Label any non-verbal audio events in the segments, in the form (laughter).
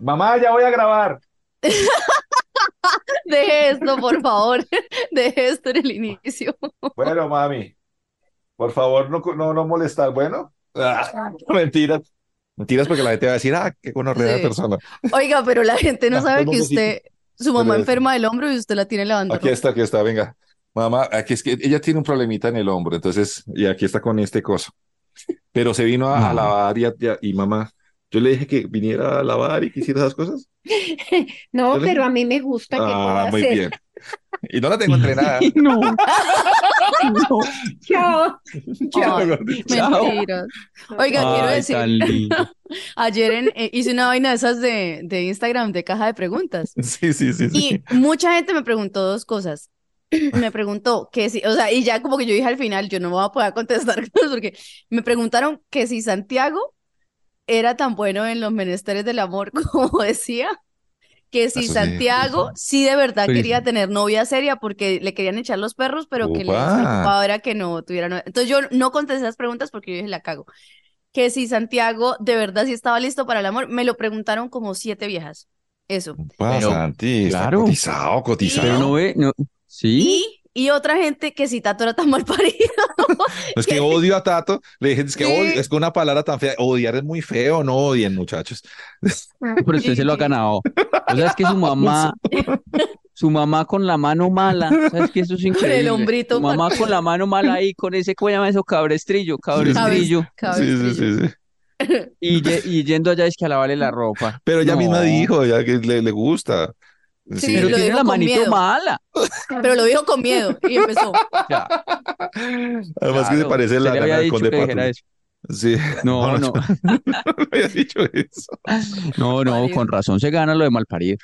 Mamá, ya voy a grabar. (laughs) Deje esto, por favor. (laughs) Deje esto en el inicio. Bueno, mami, por favor, no, no, no molestar. Bueno, Ah, mentiras. Mentiras porque la gente va a decir, ah, qué gonorrea de Sí. persona. Oiga, pero la gente no Ah, sabe que usted, su mamá Pero- enferma del hombro y usted la tiene lavando Aquí está, aquí está, venga. Mamá, aquí es que ella tiene un problemita en el hombro, entonces, y aquí está con este coso. Pero se vino a, a lavar y mamá, yo le dije que viniera a lavar y que hiciera esas cosas. (laughs) No, Yo le- pero a mí me gusta que pueda Ah, muy hacer. bien. (laughs) Y no la tengo entrenada. (laughs) No. No. Chao. Chao. mentiras. Oiga, quiero Ay, decir, tan lindo. ayer en- eh, hice una vaina de esas de, de Instagram de caja de preguntas. Sí, sí, sí, sí. Y mucha gente me preguntó dos cosas. (clears throat) Me preguntó que si, o sea, y ya como que yo dije al final, yo no me voy a poder contestar cosas porque me preguntaron que si Santiago era tan bueno en los menesteres del amor (laughs) como decía, que si Santiago sí de verdad Sí. quería tener novia seria porque le querían echar los perros, pero que les Upa. preocupaba era que no tuviera novia. Entonces yo no contesté esas preguntas porque yo dije, la cago. Que si Santiago de verdad sí estaba listo para el amor, me lo preguntaron como siete viejas. Eso. Pero, Santi, claro. cotizado, cotizado. Pero no ve, no. Sí. Y, y otra gente que si Tato era tan mal parido. No (laughs) es que (laughs) odio a Tato, le dije, es que Sí. odio, es que una palabra tan fea, odiar es muy feo, no odien, muchachos. (laughs) Pero usted se lo ha ganado. O sea, es que su mamá, su mamá con la mano mala, ¿sabes que Eso es increíble. hombrito Su mamá con la mano mala ahí, con ese, ¿cómo llama eso? Cabrestrillo, cabrestrillo. Cabez- Sí, sí, sí, sí. Y, y yendo allá es que a lavarle la ropa. Pero ella No. misma dijo, ya que le, le gusta. Sí, Pero lo tiene dijo la manito miedo. mala. Pero lo dijo con miedo y empezó. Ya, Además que se claro. parece la gana del conde Pátula. Sí. No, no, (laughs) no había dicho eso. no, no, con razón se gana lo de malparido.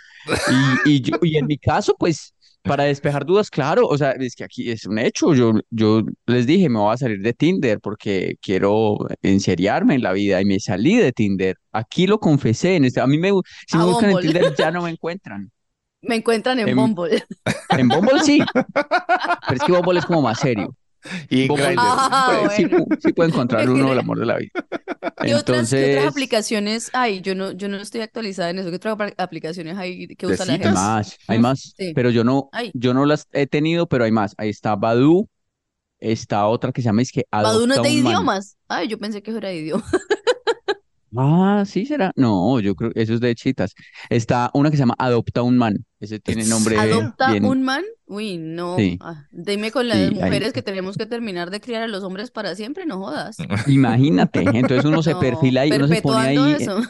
Y, y, yo, y en mi caso, pues, para despejar dudas, claro, o sea, es que aquí es un hecho. Yo, yo les dije, me voy a salir de Tinder porque quiero enseriarme en la vida y me salí de Tinder. Aquí lo confesé. En este, a mí me, si A me buscan en. Tinder ya no me encuentran. Me encuentran en Em, Bumble. (laughs) En Bumble sí, pero es que Bumble es como más serio. Y en Bumble- Grindr. Ah, sí, bueno. sí puede encontrar (laughs) uno el amor de la vida. ¿Qué otras, qué otras Entonces, aplicaciones hay? Yo no, yo no estoy actualizada en eso. ¿Qué otras apl- aplicaciones hay que usa la citas. hay gente? más, hay más, Sí. pero yo no, Ay. yo no las he tenido, pero hay más. Ahí está Badoo, está otra que se llama es que Badoo no es de idiomas. Ay, yo pensé que eso era de idiomas. (laughs) Ah, sí será. No, yo creo eso es de chitas. Está una que se llama Adopta un Man. Ese tiene ¿En nombre ¿Adopta bien. un man? Uy, no. Sí. Ah, dime con las Sí, ahí. mujeres que tenemos que terminar de criar a los hombres para siempre, no jodas. Imagínate. Entonces uno (laughs) se No, perfila ahí, uno se pone ahí. eso.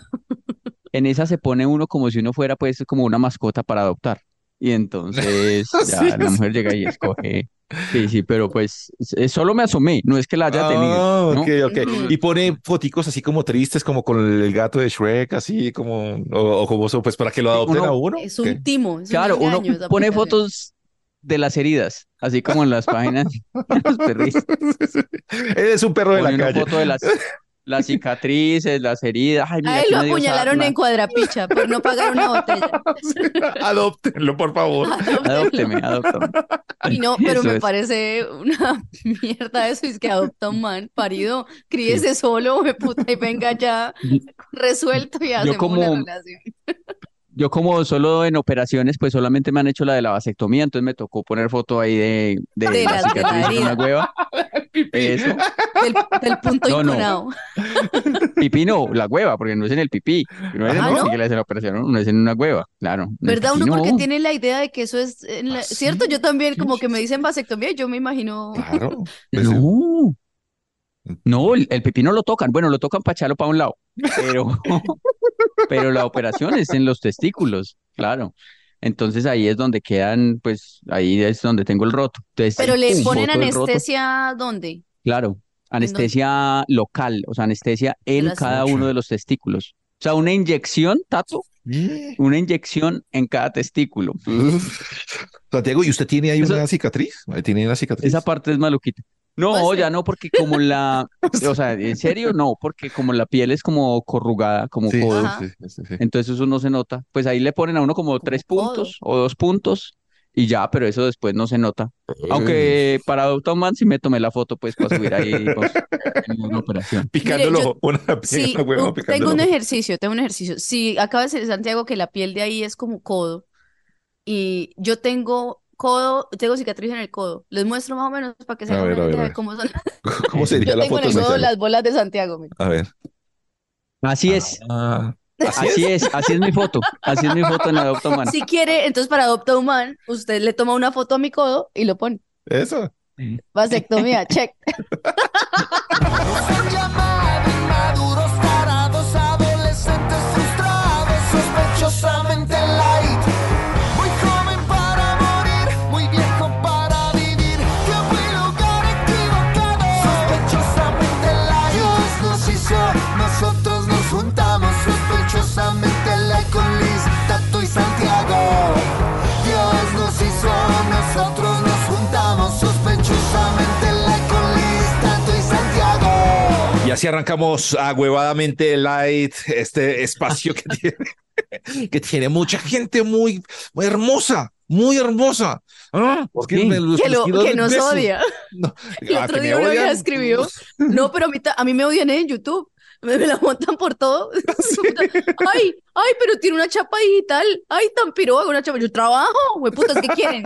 En esa se pone uno como si uno fuera pues como una mascota para adoptar. Y entonces (laughs) ya Sí, la sí. mujer llega y escoge. Sí, sí, pero pues eh, solo me asomé, no es que la haya tenido, Ah, ¿no? ok, ok. Ujú. Y pone foticos así como tristes, como con el gato de Shrek, así como, o, o como eso, pues para que lo adopten Uno- a uno. Es ¿Qué? un timo, es Claro, uno engaño pone fotos de las heridas, así como en las páginas de (laughs) los perritos. (laughs) Es un perro de la Pone calle. foto de las, las cicatrices, las heridas. Ay, mira, A él lo apuñalaron en Cuadrapicha por no pagar una botella. (laughs) Adóptenlo, por favor. Adópteme, adóptame. Y no, pero Eso me es. parece una mierda eso, es que adopta un man parido, críese solo, me (laughs) puta, y venga ya resuelto y hacemos como- una relación. Yo como solo en operaciones, pues solamente me han hecho la de la vasectomía, entonces me tocó poner foto ahí de, de, De la de cicatriz en una hueva. (laughs) Eso. Del, del punto No, no. incunado. (laughs) Pipí no, la hueva, porque no es en el pipí. No es en Ah, ¿no? que le hacen la operación, no es en una hueva, claro. ¿Verdad? pipí Uno porque no. tiene la idea de que eso es, en la- ¿Ah, ¿cierto? Yo también como que me dicen vasectomía yo me imagino... Claro. (laughs) Pues, No. No, el, el pipí no lo tocan. Bueno, lo tocan para echarlo para un lado. Pero, pero la operación es en los testículos, claro. Entonces ahí es donde quedan, pues ahí es donde tengo el roto. Entonces, Pero le pum, ponen anestesia, ¿dónde? Claro, anestesia local, o sea, anestesia en cada uno de los testículos. O sea, una inyección, Tato, (gasps) una inyección en cada testículo. Uf. Santiago, ¿y usted tiene ahí Eso- una cicatriz? ¿Tiene una cicatriz? Esa parte es maluquita. No, ya no, porque como la, (laughs) o sea, en serio, no, porque como la piel es como corrugada, como Sí, codo, sí, sí, sí, sí. entonces eso no se nota. Pues ahí le ponen a uno como tres codo. puntos o dos puntos y ya, pero eso después no se nota. Aunque para Adopta un Man sí me tomé la foto pues para subir ahí pues, (laughs) en una operación. Picándolo, Mire, yo- una, Sí, una hueva u- tengo picándolo. un ejercicio, tengo un ejercicio. Si acaba de decir Santiago que la piel de ahí es como codo y yo tengo codo, tengo cicatriz en el codo. Les muestro más o menos para que se hagan una idea de cómo son. (laughs) ¿Cómo sería (laughs) Yo la tengo en el codo las bolas de Santiago. mira. A ver. Así es, Ah, ¿así así es, así es mi foto, así es mi foto en Adopta un Man. Si quiere, entonces para Adopta un Man, usted le toma una foto a mi codo y lo pone. Eso. Vasectomía, check. (laughs) así arrancamos agüevadamente light, este espacio que (laughs) tiene, que tiene mucha gente muy, muy hermosa, muy hermosa. ¿Ah? Que qué? me- los Que, lo, que nos besos. odia. (laughs) No, El ah, otro día me una vieja escribió, no, pero a mí, a mí me odian en YouTube. Me, me la montan por todo. (laughs) Ay, ay, pero tiene una chapa digital. Ay, tan piroga una chapa. Yo trabajo, güey, putas, ¿qué quieren?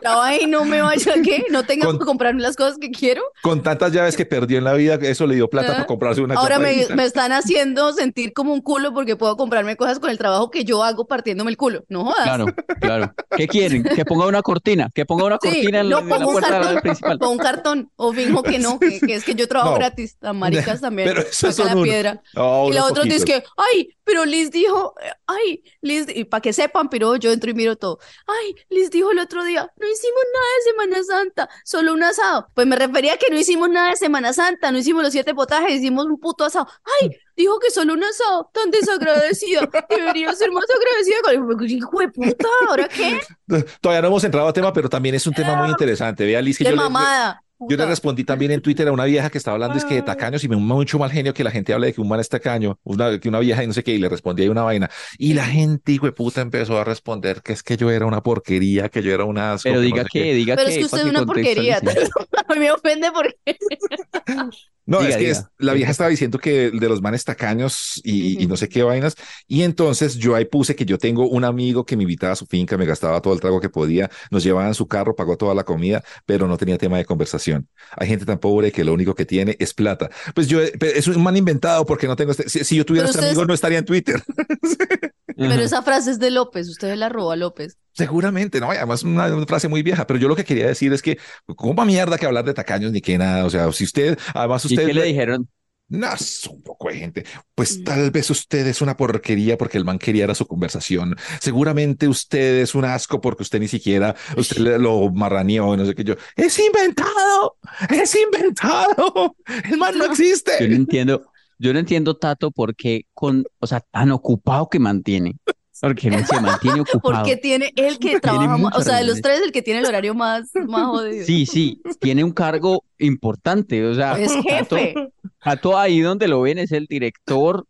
Trabajo y no me vaya, ¿qué? No tengo Con- que comprarme las cosas que quiero. Con tantas llaves que perdió en la vida, eso le dio plata Ah. para comprarse una Ahora chapa me, digital. me están haciendo sentir como un culo porque puedo comprarme cosas con el trabajo que yo hago partiéndome el culo. No jodas. Claro, claro. ¿Qué quieren? Que ponga una cortina, que ponga una Sí, cortina en la, no, en la pongo un puerta cartón, principal. pongo un cartón o finjo que no, que, que es que yo trabajo No. gratis. Las maricas (laughs) también. Pero Saca son la piedra. Y la otra dice que, ay, pero Liz dijo, eh, ay, Liz, y para que sepan, pero yo entro y miro todo. Ay, Liz dijo el otro día, no hicimos nada de Semana Santa, solo un asado. Pues me refería a que no hicimos nada de Semana Santa, no hicimos los siete potajes, hicimos un puto asado. Ay, dijo que solo un asado, tan desagradecida. Debería ser más agradecida con hijo de puta, ¿ahora qué? (laughs) Todavía no hemos entrado a tema, pero también es un tema muy interesante. Vea, Liz, que De yo le- mamada. Yo le respondí también en Twitter a una vieja que estaba hablando es que de tacaños y me mucho mal genio que la gente hable de que un man es tacaño, una, que una vieja y no sé qué, y le respondí ahí una vaina. Y la gente, hijo de puta, empezó a responder que es que yo era una porquería, que yo era una asco, Pero que no diga sé que, qué. diga Pero que, es que usted es una porquería. (laughs) A mí me ofende porque (laughs) No, Diga, es que es- la vieja estaba diciendo que de los manes tacaños y, y no sé qué vainas. Y entonces yo ahí puse que yo tengo un amigo que me invitaba a su finca, me gastaba todo el trago que podía, nos llevaba en su carro, pagó toda la comida, pero no tenía tema de conversación. Hay gente tan pobre que lo único que tiene es plata. Pues yo, es un man inventado porque no tengo este. Si, si yo tuviera Pero este ustedes- amigo, no estaría en Twitter. (laughs) Pero esa frase es de López, usted la robó a López. Seguramente, no, y además una, una frase muy vieja, pero yo lo que quería decir es que, ¿cómo mierda que hablar de tacaños ni que nada? O sea, si usted, además ¿Y usted. qué le dijeron? No, es un poco de gente. Pues tal vez usted es una porquería porque el man quería era su conversación. Seguramente usted es un asco porque usted ni siquiera, usted le- lo marraneó y no sé qué yo. ¡Es inventado! ¡Es inventado! ¡El man no Yo no existe! entiendo, yo no entiendo, Tato, por qué con, o sea, tan ocupado que mantiene. Porque no se mantiene (laughs) ocupado. Porque tiene el que (laughs) trabaja, más- o sea, de los tres, el que tiene el horario más, más jodido. Sí, sí, tiene un cargo importante. O sea, Es jefe. Tato ahí donde lo ven es el director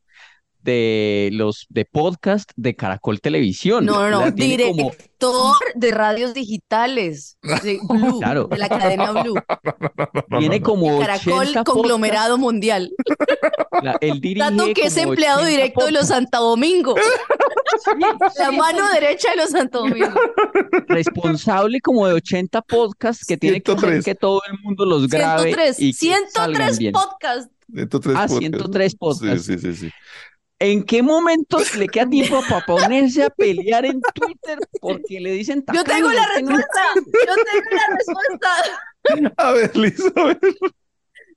de los de podcast de Caracol Televisión. No, no, no, como- director de radios digitales, de (laughs) Blue, Claro. de la cadena Blue, tiene como Caracol 80 conglomerado mundial. La- él dirige Tanto que es empleado 80 directo de los. Santo Domingo, la mano derecha de los Santo Domingo. responsable como de 80 podcasts que tiene que hacer 103. que todo el mundo los grabe 103, y que salgan 103 bien. podcasts. 103 Ah, podcasts. 103 podcasts. Sí, sí, sí, sí. ¿En qué momento le queda tiempo para ponerse a pelear en Twitter porque le dicen Yo tengo la respuesta, yo tengo la respuesta. A ver, Liz, a ver.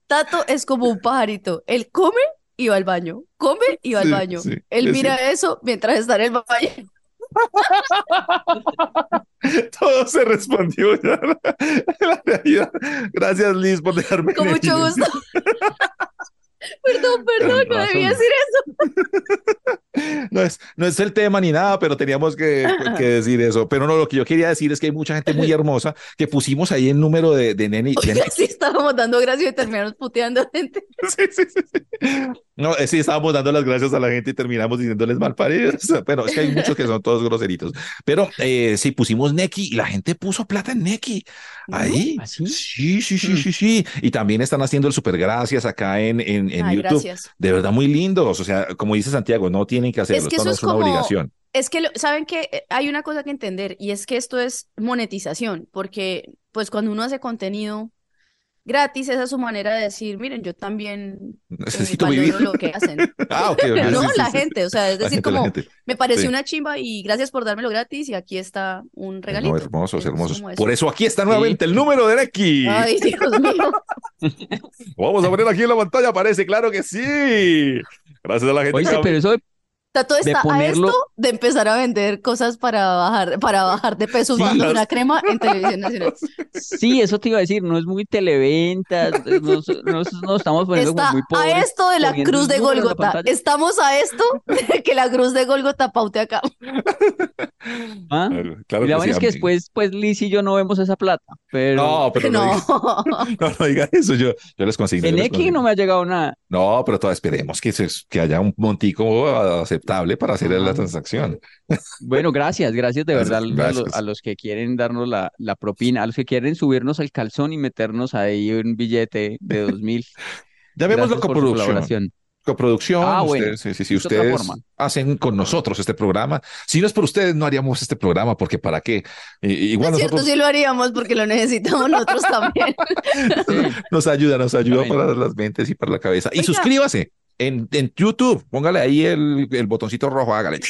Tato es como un pajarito. Él come y va al baño. Come y va al Sí, baño. sí, Él es mira eso mientras está en el baño. (laughs) Todo se respondió ya. (laughs) La realidad. Gracias, Liz, por dejarme. Con mucho gusto. (laughs) Perdón, perdón, no debía decir eso. No es, no es el tema ni nada, pero teníamos que, que decir eso. Pero no, lo que yo quería decir es que hay mucha gente muy hermosa que pusimos ahí el número de, de nene. de Oiga, sí estábamos dando gracias y terminamos puteando gente. Sí, sí, sí. No, eh, sí, estábamos dando las gracias a la gente y terminamos diciéndoles mal paridos. (laughs) Bueno, es que hay muchos que son todos groseritos. Pero eh, sí, pusimos Neki y la gente puso plata en Neki. Ahí. ¿Ah, sí? Sí, sí, sí, sí, sí. Y también están haciendo el super gracias acá en, en, en Ay, YouTube. gracias. De verdad, muy lindos. O sea, como dice Santiago, no tienen que hacerlo. Es que Esto no eso es es una como- obligación. Es que, lo- ¿saben que Hay una cosa que entender y es que esto es monetización, porque pues cuando uno hace contenido gratis, esa es su manera de decir, miren, yo también (laughs) eh, Necesito vivir. lo que hacen. (laughs) Ah, ok, ok, (laughs) No, sí, la sí. gente, o sea, es decir, gente, como me pareció Sí. una chimba y gracias por dármelo gratis y aquí está un No, regalito. hermosos, Es hermosos. eso. Por eso aquí está nuevamente el número de Neki. Ay, Dios mío. Vamos a poner aquí en la pantalla, aparece, claro que sí. Gracias a la gente. Que- pero eso de- Tato De está a ponerlo- esto de empezar a vender cosas para bajar, para bajar de peso Sí, usando las- una crema en televisión nacional. sí, eso te iba a decir, no es muy televenta, nos, nos, nos estamos poniendo como Está muy a pobres. esto de la cruz de pantalla. Estamos a esto de que la cruz de Gólgota paute acá. ¿Ah? Claro, claro y la vaina sí, es que a mí. después, pues Liz y yo no vemos esa plata, pero No, pero no, No. diga- (laughs) no, no diga eso. Yo, yo les consigno. en X no me ha llegado nada. No, pero todavía esperemos que, se- que haya un montico aceptable para hacer la transacción. Bueno, gracias, gracias de (laughs) Gracias, verdad a los, gracias. a los que quieren darnos la, la propina, a los que quieren subirnos al calzón y meternos ahí un billete de (laughs) dos mil. Ya su coproducción. Coproducción, Ah, bueno. ustedes, sí, sí, sí, Es otra ustedes hacen con nosotros este programa. Si no es por ustedes, no haríamos este programa, porque ¿para qué? Igual Es cierto, sí lo haríamos porque lo necesitamos nosotros también. (laughs) nos ayuda, nos ayuda para las mentes y para la cabeza. Y Oiga. suscríbase en, en YouTube, póngale ahí el, el botoncito rojo, hágale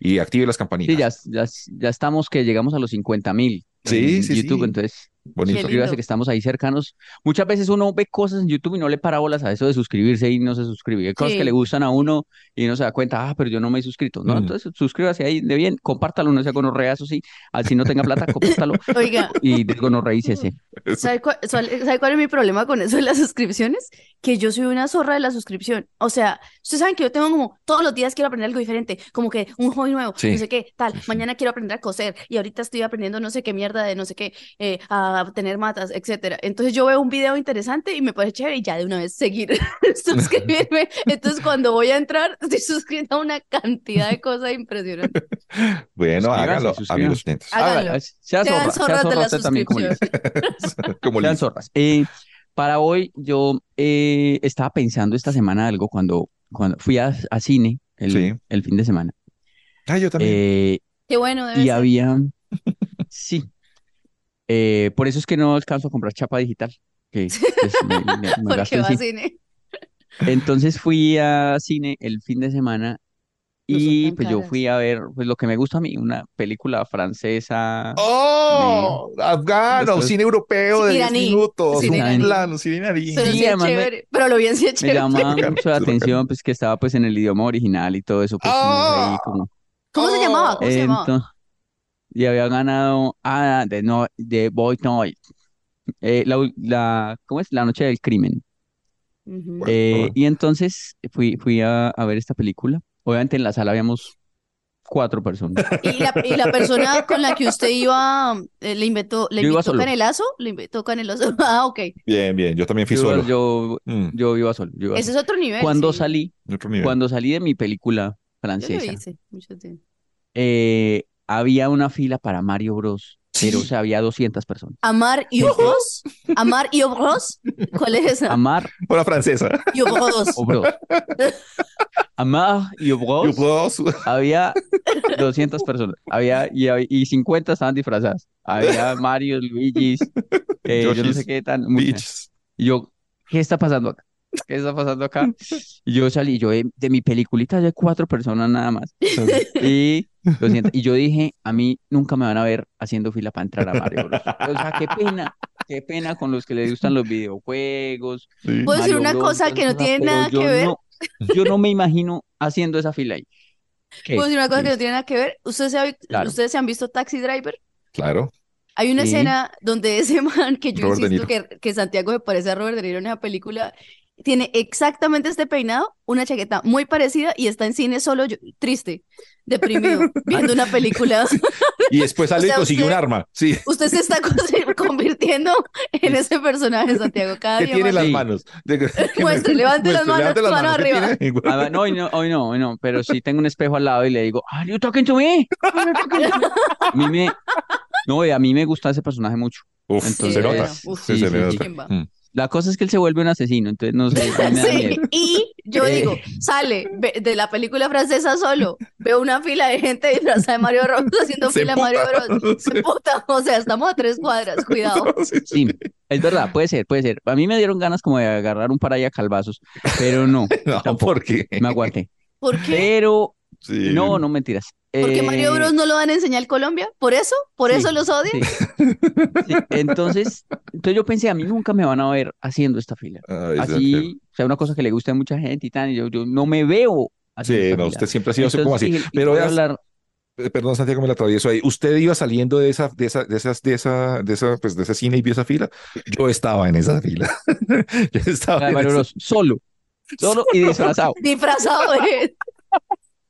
y active las campanitas. Sí, ya, ya, ya estamos que llegamos a los 50 mil Sí, en sí, YouTube, sí. entonces Bonito. Lindo. que estamos ahí cercanos. Muchas veces uno ve cosas en YouTube y no le para bolas a eso de suscribirse y no se suscribe. Hay cosas Sí. que le gustan a uno y uno se da cuenta, ah, pero yo no me he suscrito. No, Mm. entonces suscríbase ahí de bien, compártalo, no sea gonorrea, eso sí. Así no tenga plata, (laughs) compártalo Oiga, y desgonorreícese. ¿sabe cuál, sabe- sabe cuál es mi problema con eso de las suscripciones? Que yo soy una zorra de la suscripción. O sea, ustedes saben que yo tengo como todos los días quiero aprender algo diferente, como que un hobby nuevo, Sí. no sé qué, tal. Sí, sí. Mañana quiero aprender a coser y ahorita estoy aprendiendo no sé qué mierda de no sé qué, eh, a tener matas, etcétera. Entonces yo veo un video interesante y me parece chévere y ya de una vez seguir, (laughs) suscribirme. (laughs) Entonces cuando voy a entrar, estoy suscrita a una cantidad de cosas impresionantes. Bueno, háganlo, amigos oyentes. Háganlo. Sean zorra, sea zorras de la usted también como suscripción. (laughs) Sean zorras. Eh, para hoy yo eh, estaba pensando esta semana algo cuando, cuando fui a, a cine el, Sí. el fin de semana. Ah, yo también. Eh, Qué bueno debe y ser. había, sí, Eh, por eso es que no alcanzo a comprar chapa digital, que (laughs) pues, me, me- me (laughs) Porque gasto en va a cine. cine. Entonces fui a cine el fin de semana y pues yo caras. fui a ver pues lo que me gusta a mí, una película francesa. ¡Oh! Afgano, Después- cine europeo de 10 Iraní, minutos, cine un iraní. plano, cine iraní. Pero Sí, sí es además me- chévere. Pero lo bien sí es Me chévere. llama bacano, (laughs) mucho la atención pues que estaba pues en el idioma original y todo eso, pues uno ahí ¡Ah! como... ¿Cómo se llamaba? ¿Cómo se llamaba? Ento- y había ganado ah, de, no, de Boy Noy. Eh, la, la, ¿cómo es? La noche del crimen. Eh, y entonces fui, fui a, a ver esta película. Obviamente en la sala habíamos cuatro personas. (laughs) Y la, y la persona con la que usted iba, eh, le invitó, le invitó solo. canelazo, le invitó canelazo. (laughs) Ah, ok. Bien, bien, yo también fui Yo, solo. yo, Mm, yo iba solo. yo iba Ese solo. es otro nivel. Cuando sí. salí, otro nivel. cuando salí de mi película Yo lo francesa, hice mucho tiempo. eh, había una fila para Mario Bros. Pero, o sea, había 200 personas. Amar y Obros. Amar y Obros. ¿Cuál es esa? Amar Hola, francesa. Y Obros. o Bros. Amar y You Bros. plus. Había 200 personas. Había, y, y 50 estaban disfrazadas. Había Mario, Luigi's, eh, yo no sé qué tan. muchas. Peaches. Y yo, ¿qué está pasando acá? ¿Qué está pasando acá? (laughs) Y yo salí, yo de, de mi peliculita de cuatro personas nada más. Y, lo siento, y yo dije, a mí nunca me van a ver haciendo fila para entrar a Mario Bros. O sea, qué pena, qué pena con los que les gustan los videojuegos. Sí. ¿Puedo decir una Bros, cosa que no cosa, tiene nada yo que ver? no- yo no me imagino haciendo esa fila ahí. ¿Qué? ¿Puedo decir una cosa que no tiene nada que ver? ¿Ustedes se, ha Claro. ¿Ustedes se han visto Taxi Driver? Claro. Hay una Sí. escena donde ese (laughs) man, que yo Robert insisto que, que Santiago me parece a Robert De Niro en esa película, tiene exactamente este peinado, una chaqueta muy parecida y está en cine solo, yo- triste, deprimido, (laughs) viendo una película (laughs) Y después salió O sea, y consiguió un usted- arma. Sí. Usted se está co- (laughs) convirtiendo en ese personaje, Santiago, cada ¿Qué día tiene más. las Sí. manos? Muestre, levante las manos, levante las mano manos. ¿Qué arriba. Ah, no, hoy no, hoy no, hoy no, pero sí tengo un espejo al lado y le digo, ¿Are you talking to me? Are you talking to me?" A mí me, no, y a mí me gusta ese personaje mucho. Uf, Entonces, se nota. uf, Sí, se sí, le sí. nota. La cosa es que él se vuelve un asesino, entonces no sé, me da (laughs) Sí, miedo. y yo Eh. digo, sale ve- de la película francesa solo, veo una fila de gente disfrazada de Mario Bros (laughs) haciendo Se fila a Mario. Bros. (laughs) Se puta, o sea, estamos a tres cuadras, cuidado. Sí, sí. Sí, es verdad, puede ser, puede ser. A mí me dieron ganas como de agarrar un par ahí a calvazos, pero no, No, tampoco, ¿por qué? me aguanté. ¿Por qué? Pero, Sí. no, no mentiras. ¿Porque Mario Eh, Bros no lo van a enseñar Colombia? ¿Por eso? ¿Por sí, eso los odian? sí. Sí, Entonces, entonces yo pensé, a mí nunca me van a ver haciendo esta fila. Ay. Así, o sea, una cosa que le gusta a mucha gente y tal, y yo, yo no me veo Sí, no, usted siempre ha sido así como Entonces así. dije, Pero voy a hablar, eh, perdón, Santiago, me la atravieso ahí. Usted iba saliendo de esa, de esa, de esas, de esa, de esa, pues de ese cine y vio esa fila. Yo estaba en esa fila. (laughs) Yo estaba en Mario esa- Bros, solo, solo y disfrazado. (laughs) Disfrazado de,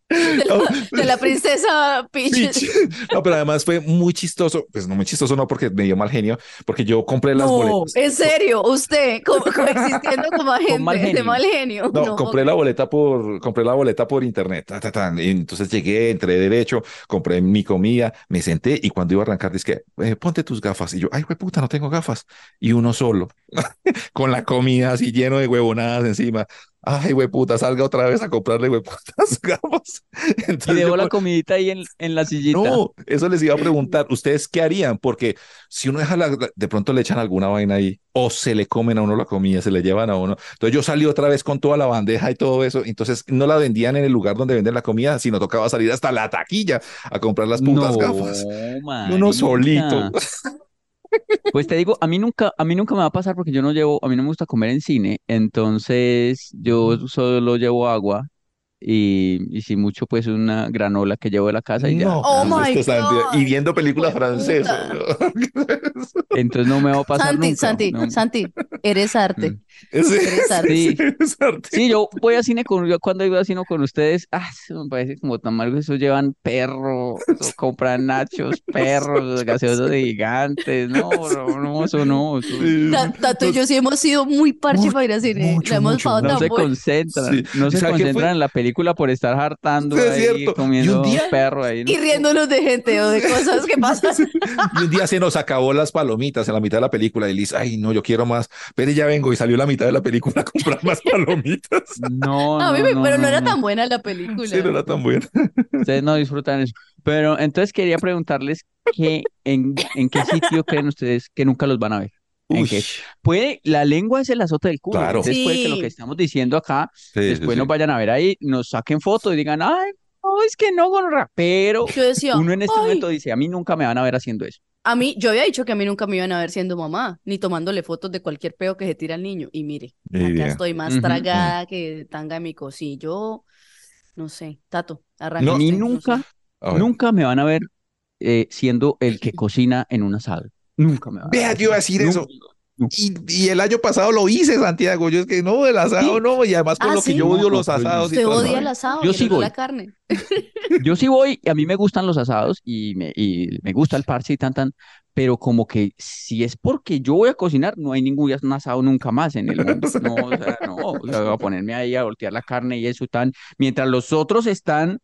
(laughs) (laughs) de la, de la princesa Peach. Peach. No, pero además fue muy chistoso. Pues no muy chistoso, no, porque me dio mal genio, porque yo compré las No, boletas. en serio, usted co- coexistiendo como agente mal de genio. mal genio. No, No, compré la boleta por, compré la boleta por internet. ta, ta, ta. Entonces llegué, entré derecho, compré mi comida, me senté y cuando iba a arrancar, dije, eh, ponte tus gafas. Y yo, ay, güey, puta, no tengo gafas. Y uno solo, (laughs) con la comida así lleno de huevonadas encima. Ay, güey, puta, salga otra vez a comprarle, güey, putas gafas. Y yo, la comidita ahí en, en la sillita. no, eso les iba a preguntar, ¿ustedes qué harían? Porque si uno deja la, de pronto le echan alguna vaina ahí, o se le comen a uno la comida, se le llevan a uno. Entonces yo salí otra vez con toda la bandeja y todo eso, entonces no la vendían en el lugar donde venden la comida, sino tocaba salir hasta la taquilla a comprar las putas No, gafas. Uno marica. solito. (laughs) Pues te digo, a mí nunca, a mí nunca me va a pasar porque yo no llevo, a mí no me gusta comer en cine, entonces yo solo llevo agua y, y si mucho pues una granola que llevo de la casa y ya. No, Oh my God, y viendo películas de francesas. (laughs) Entonces no me va a pasar Santi, nunca. Santi, no. Santi, eres arte. Mm. (laughs) Sí, (laughs) Eres arte. sí, es arte. Sí, yo voy a cine con, yo cuando iba a cine con ustedes, ah, eso me parece como tan mal, eso llevan perro, eso compran nachos, perros, gaseosos gigantes, no, no, no, eso no, eso- Tato y yo sí hemos sido muy parche para ir al cine. mucho, hemos mucho, no se concentran, Sí. no se ¿Sabe qué fue? concentran en la película por estar hartando Sí, es ahí, cierto. Y un comiendo día- perro ahí, ¿no? Y riéndonos de gente o de cosas que (laughs) pasan. Y un día se nos acabó las palomitas en la mitad de la película y Liz, ay, no, yo quiero más. Pero ya vengo y salió la mitad de la película a comprar más (laughs) palomitas. No, A mí no, pero no, no, era no. tan buena la película. Sí, no era tan buena. (laughs) Ustedes no disfrutan eso. Pero entonces quería preguntarles que en, en qué sitio creen ustedes que nunca los van a ver. ¿En? Puede, la lengua es el azote del culo. Claro. Entonces puede que lo que estamos diciendo acá, sí, después sí. nos vayan a ver ahí, nos saquen fotos y digan, ay, no, es que no, gonorrea". Pero Yo decía, uno en este "Ay". momento dice, a mí nunca me van a ver haciendo eso. A mí, yo había dicho que a mí nunca me iban a ver siendo mamá, ni tomándole fotos de cualquier peo que se tira al niño. Y mire, acá bien. estoy más tragada que tanga mi cosillo. No sé, Tato, arranca No. a mí no nunca, sé. A ver. nunca me van a ver eh, siendo el que cocina en un asado. Nunca me van a Vea, yo iba a decir eso. Nunca. Y, y el año pasado lo hice, Santiago. Yo es que no, el asado Sí. no. Y además por Ah, lo que yo odio No, los asados y Usted todo odia el asado, Yo sí voy. la carne. (laughs) Yo sí voy, y a mí me gustan los asados y me, y me gusta el parche y tan tan, pero como que si es porque yo voy a cocinar, no hay ningún asado nunca más en el mundo. No, o sea, no, o sea, voy a ponerme ahí a voltear la carne y eso tan, mientras los otros están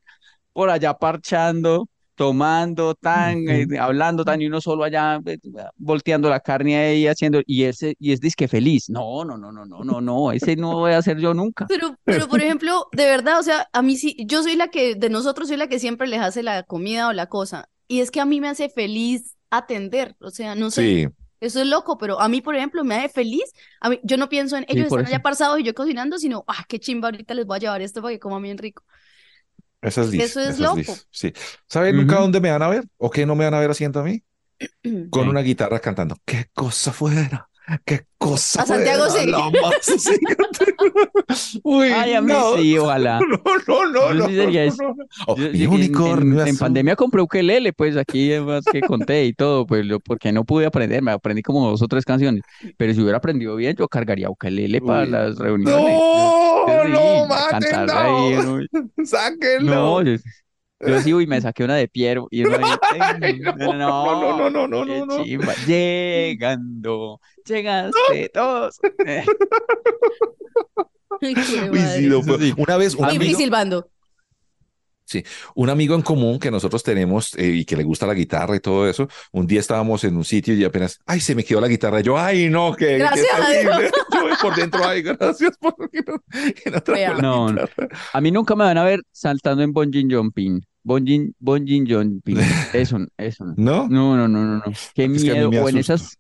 por allá parchando, tomando tan, eh, hablando tan, y uno solo allá eh, volteando la carne ahí haciendo, y ese, y es disque feliz. No, no, no, no, no, no, no, ese no voy a hacer yo nunca. Pero, pero por ejemplo, de verdad, o sea, a mí sí, yo soy la que, de nosotros soy la que siempre les hace la comida o la cosa. Y es que a mí me hace feliz atender, o sea, no sé, Sí, eso es loco, pero a mí, por ejemplo, me hace feliz. A mí, yo no pienso en ellos por están allá eso. parsados y yo cocinando, sino, ah, qué chimba, ahorita les voy a llevar esto para que coman bien rico. Esa es Liz. Eso es esa loco. Liz. Sí. ¿Saben nunca dónde me van a ver? ¿O qué no me van a ver haciendo a mí? (clears throat) Con Sí. una guitarra cantando. ¿Qué cosa fuera? ¿Qué cosa A Santiago sí. más? (laughs) Uy, Ay, a mí no. sí, ojalá. (laughs) No, no, no, Yo no, sí no, no, no. Oh, Yo- yo en- unicornio en, en azul. pandemia compré ukelele, pues aquí además que conté y todo, pues lo, porque no pude aprender, me aprendí como dos o tres canciones, pero si hubiera aprendido bien, yo cargaría ukelele para Uy. las reuniones. No, Yo sí, no, a cantar mátenlo. ahí, ¿no? Sáquenlo. No, yo- sí, uy, me saqué una de Piero y uno ahí, (laughs) Ay, no, no, no, no, no, no, no, no. chimba. Llegando, llegaste (laughs) todos. (laughs) Eh, Uy, sí, sí. Una vez un amigo, silbando. un amigo en común que nosotros tenemos eh, y que le gusta la guitarra y todo eso, un día estábamos en un sitio y apenas, ay, se me quedó la guitarra. Yo, ay, no, que Gracias a terrible. Yo voy por dentro, ay, gracias por que no, que no. A mí nunca me van a ver saltando en bungee jumping. Bungee, bungee jumping. (laughs) Eso, no, eso. no. ¿No? No, no, no, no, no. Qué miedo. O en esas.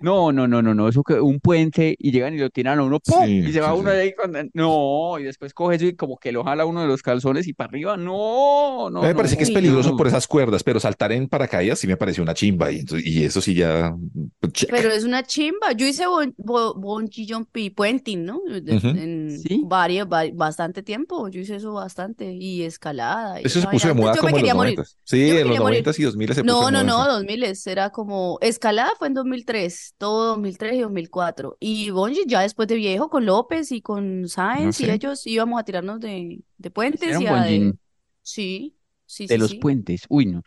No, no, no, no, no. Eso que un puente y llegan y lo tiran a uno, ¡pum! Sí, Y se va sí, uno de ahí con... No, y después coge eso y como que lo jala uno de los calzones y para arriba. No, no, A mí me parece no. que es peligroso no. por esas cuerdas, pero saltar en paracaídas sí me pareció una chimba y, entonces- y eso sí ya pues, check. Pero es una chimba. Yo hice bon, bo- bungee jumping, puenting, ¿no? De- Ujú. En Sí. varios, va- bastante tiempo. Yo hice eso bastante. Y escalada. y Eso se puso de moda me como en los morir. 90. Sí, en los quería morir. 90 y 2000 se puso No, no, no, eso. 2000 era como escalada fue en 2003, todo 2003 y 2004. Y Bungie ya después de viejo con López y con No Sáenz y ellos íbamos a tirarnos de, de puentes y a de sí, sí, de sí, los sí. puentes. Uy, no.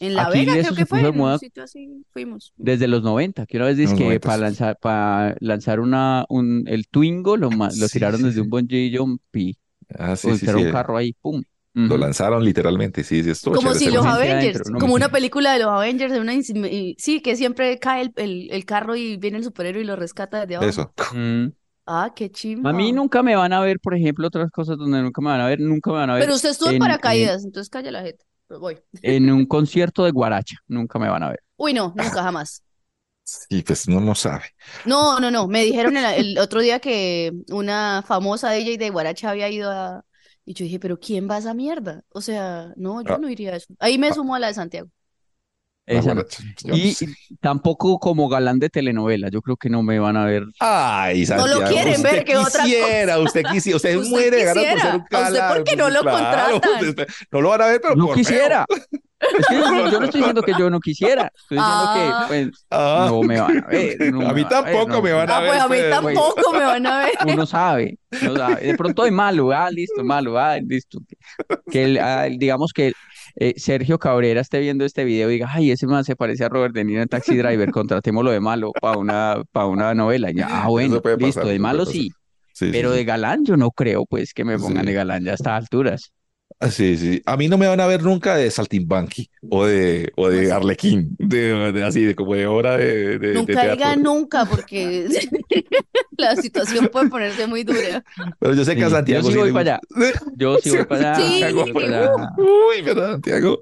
En La Aquí Vega creo que fue, en un sitio así fuimos. desde los 90, que una vez dice que 90. para lanzar, para lanzar una, un, el Twingo lo, lo Sí, tiraron sí, desde sí. un bungee jumpy. Ah, sí, sí. un carro ahí, ¡pum! Lo lanzaron literalmente, sí, sí, estuvo Como si los. Avengers, adentro, no como una película de los Avengers, de una y- sí, que siempre cae el, el, el carro y viene el superhéroe y lo rescata desde abajo. Eso. Mm. Ah, qué A chimba. mí nunca me van a ver, por ejemplo, otras cosas donde nunca me van a ver, nunca me van a ver Pero usted estuvo en en, en, paracaídas, entonces calla la gente. Pero voy. en un concierto de guaracha, nunca me van a ver. Uy, no, nunca jamás. Sí, pues no, no sabe. No, no, no. Me dijeron el, el otro día que una famosa DJ de Guaracha había ido a... Y yo dije, pero ¿quién va a esa mierda? O sea, no, yo Ah. no iría a eso. Ahí me Ah. sumo a la de Santiago. No Y sé. tampoco como galán de telenovela, yo creo que no me van a ver. Ay, No lo Santiago, quieren ver, usted que otra cosa. quisiera, usted quisiera, usted, Usted muere de ganas por ser quisiera. un ¿A usted galán. por qué no lo Claro, contratan? usted- no lo van a ver, pero No por feo. (laughs) quisiera. Es que yo, yo no estoy diciendo que yo no quisiera, estoy diciendo Ah. que pues, Ah, no me van a ver. (laughs) no a me mí van a ver, tampoco no. me van a Ah, ver. pues a mí tampoco me van a ver. (laughs) Uno sabe, uno sabe. De pronto es malo, ah, listo, malo, ah, listo. Que el- ah, digamos que eh, Sergio Cabrera esté viendo este video y diga, ay, ese man se parece a Robert De Niro en Taxi Driver, contratémoslo de malo para una, para una novela. Y ya, ah, bueno, listo, de malo sí, Sí, sí, pero sí. de galán yo no creo, pues, que me pongan Sí. de galán ya a estas alturas. Ah, Sí, sí. A mí no me van a ver nunca de Saltimbanqui o de, o de ¿Cómo así? Arlequín, de, de así, de como de hora de, de, de Nunca teatro. diga nunca porque (laughs) la situación puede ponerse muy dura. Pero yo sé que a Sí, yo Santiago sí sí voy le para gusta. Yo sí voy para allá, Sí. para allá, Uy, ¿verdad, Santiago?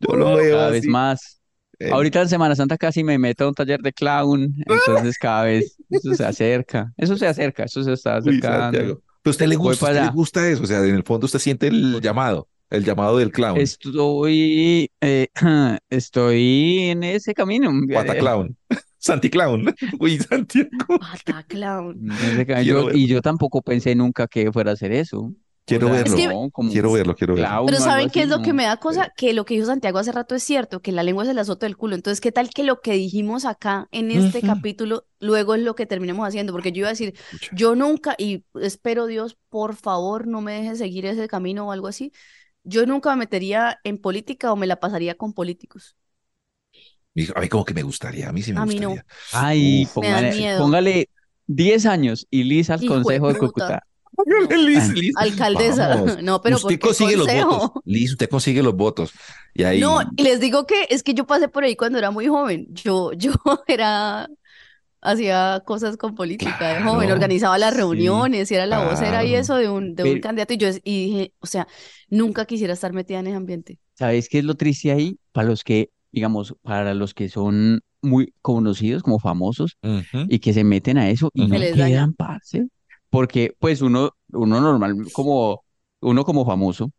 Yo lo veo cada vez más. eh, Ahorita en Semana Santa casi me meto a un taller de clown, entonces (laughs) cada vez eso se acerca, eso se acerca, eso se está uy, acercando. Santiago. Pero a usted le gusta, a para usted le gusta eso. O sea, en el fondo usted siente el llamado, el llamado del clown. Estoy, eh, (clears throat) estoy en ese camino. Pataclown. (laughs) (laughs) Uy, Santiago. Pata clown. Ese camino. Quiero Yo- y yo tampoco pensé nunca que fuera a hacer eso. Quiero O sea, verlo. Es que- no, como Quiero verlo, quiero verlo. Pero ¿saben qué es lo que me da cosa? Que lo que dijo Santiago hace rato es cierto, que la lengua es el azote del culo. Entonces, ¿qué tal que lo que dijimos acá en este capítulo luego es lo que terminemos haciendo? Porque yo iba a decir, yo nunca, y espero Dios, por favor, no me deje seguir ese camino o algo así. Yo nunca me metería en política o me la pasaría con políticos. A mí como que me gustaría, a mí sí me A mí no. gustaría. Ay, Uf. Me póngale, miedo. póngale 10 años y lisa al Hijo Consejo de puta. Cúcuta. (laughs) Liz, Liz. Alcaldesa. Vamos. (laughs) No, pero usted ¿por qué consigue los votos. Liz, usted consigue los votos. Y ahí. No, y les digo que es que yo pasé por ahí cuando era muy joven. Yo, (laughs) yo era, hacía cosas con política de joven, Claro, organizaba las sí, reuniones y era la vocera y claro. eso de un, de un Pero- candidato. Y yo y dije, o sea, nunca quisiera estar metida en ese ambiente. ¿Sabes qué es lo triste ahí? Para los que, digamos, para los que son muy conocidos, como famosos, y que se meten a eso y no Se les daña. quedan, parce. Porque, pues, uno, uno normal, como, uno como famoso,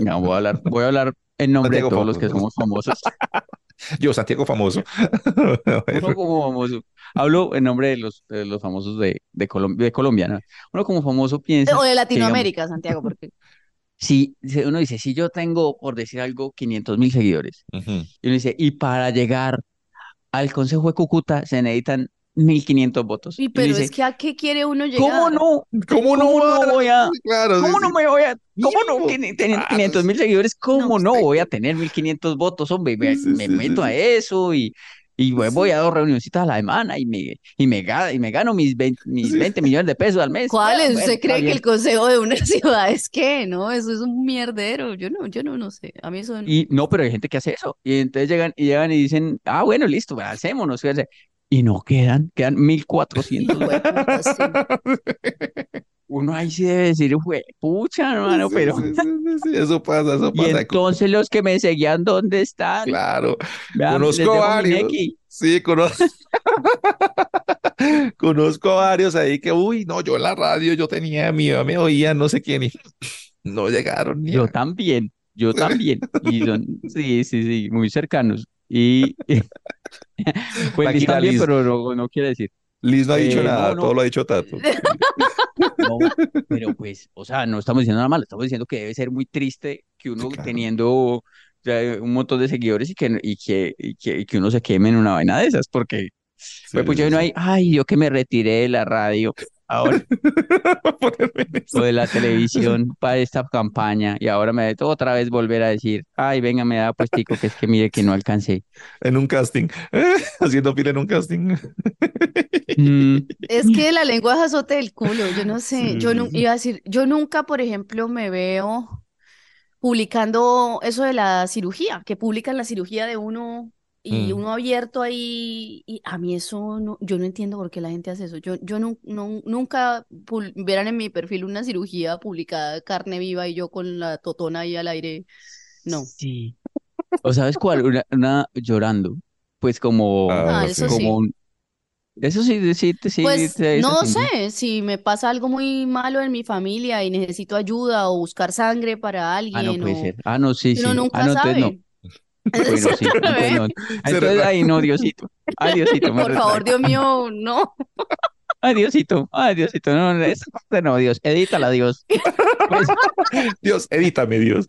no, voy a hablar, voy a hablar en nombre de todos los que somos famosos. (laughs) Yo, Santiago famoso. (laughs) Uno como famoso, hablo en nombre de los, de los famosos de, de, Colom- de Colombia, ¿no? Uno como famoso piensa, O de digamos- Latinoamérica, Santiago, porque (laughs) si uno dice, si yo tengo, por decir algo, 500 mil seguidores, y uno dice, y para llegar al Consejo de Cúcuta se necesitan 1500 votos. Y pero dice, es que a qué quiere uno llegar. ¿cómo no? ¿Cómo no, ¿Cómo no voy a, Claro, sí, cómo no sí. me voy a, cómo no, teniendo Ah, 500 mil seguidores, cómo No, no voy a tener 1500 votos, hombre? Me, Sí, me sí, sí, meto a sí. eso y, y voy, voy a dos reunioncitas a la semana y me, y me, y me gano mis 20, mis Sí. 20 millones de pesos al mes. ¿Cuáles? Bueno, ¿Usted está cree que el consejo de una (laughs) ciudad es qué? No, eso es un mierdero. Yo no, yo no, no sé. A mí eso no. Y no, pero hay gente que hace eso. Y entonces llegan y llegan y dicen, ah, bueno, listo, pues, hacémonos. Fíjate". Y no quedan, quedan 1400. Hijo de puta, sí. (laughs) Uno ahí sí debe decir, fue pucha, hermano, Sí, pero. sí, sí, Eso pasa, eso (laughs) Y pasa. entonces los que me seguían, ¿dónde están? Claro. Vean, Conozco varios. Sí, conozco. (laughs) Conozco varios ahí que, uy, no, yo en la radio yo tenía mi, me oían no sé quién y no llegaron ni Yo a- también, yo también. Y son, sí, sí, sí, muy cercanos. Y (laughs) pues Liz también, Liz. pero no, no quiere decir. Liz no ha dicho Eh, nada, no, no. todo lo ha dicho Tato. (laughs) No, pero pues, o sea, no estamos diciendo nada malo, estamos diciendo que debe ser muy triste que uno Sí, claro. teniendo un montón de seguidores y que, y que, y que, y que uno se queme en una vaina de esas, porque pues, pues sí, uno sí. ahí, ay, yo que me retiré de la radio ahora, Ponerme en eso. o de la televisión para esta campaña y ahora me meto otra vez volver a decir, ay, venga, me da puestico que es que mire que no alcancé. En un casting, (laughs) haciendo fila en un casting. Mm, Es que la lengua es azote del culo, yo no sé, Sí, yo no, iba a decir, yo nunca, por ejemplo, me veo publicando eso de la cirugía, que publican la cirugía de uno y Mm. uno abierto ahí, y a mí eso, no, yo no entiendo por qué la gente hace eso, yo, yo nu- nu- nunca verán en mi perfil una cirugía publicada de carne viva y yo con la totona ahí al aire, no. sí. ¿O sabes cuál? (laughs) Una, una llorando, pues como, Ah, Ah, eso sí. un... Eso sí, sí, Pues sí, no sí. sé, si me pasa algo muy malo en mi familia y necesito ayuda o buscar sangre para Ah, no alguien puede o ser. Ah, no, sí, sí. uno nunca Ah, no, entonces no. Bueno, sí, entonces ay, no, Diosito. Ay, Diosito, Por favor. Dios mío, no. Ay, Diosito. Ay, Diosito. No, no, esa parte no, Dios. Edítala, Dios. Pues, (laughs) Dios, edítame, Dios.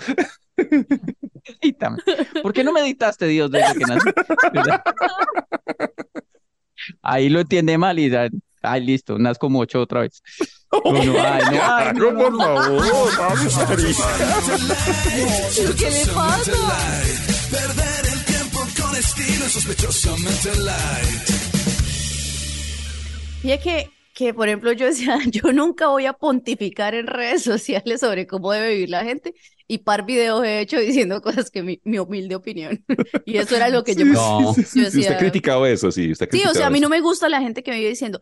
edítame. ¿Por qué no me editaste, Dios, desde que nací? ¿Verdad? (laughs) Ahí lo entiende mal y ay, listo, nazco mocho otra vez. (laughs) Uno, ay, no, ay, no, No, no, por no. favor, vamos, (laughs) María. ¿Qué le pasa? Perder el tiempo con estilo sospechosamente light. Y es que, que, por ejemplo, yo decía, (laughs) yo nunca voy a pontificar en redes sociales sobre cómo debe vivir la gente y par videos he hecho diciendo cosas que mi, mi humilde opinión. (laughs) Y eso era lo que yo Sí, me... No. yo Usted ha decía- criticado eso, sí, usted ha Sí, o sea, criticado a mí eso. no me gusta la gente que vive diciendo,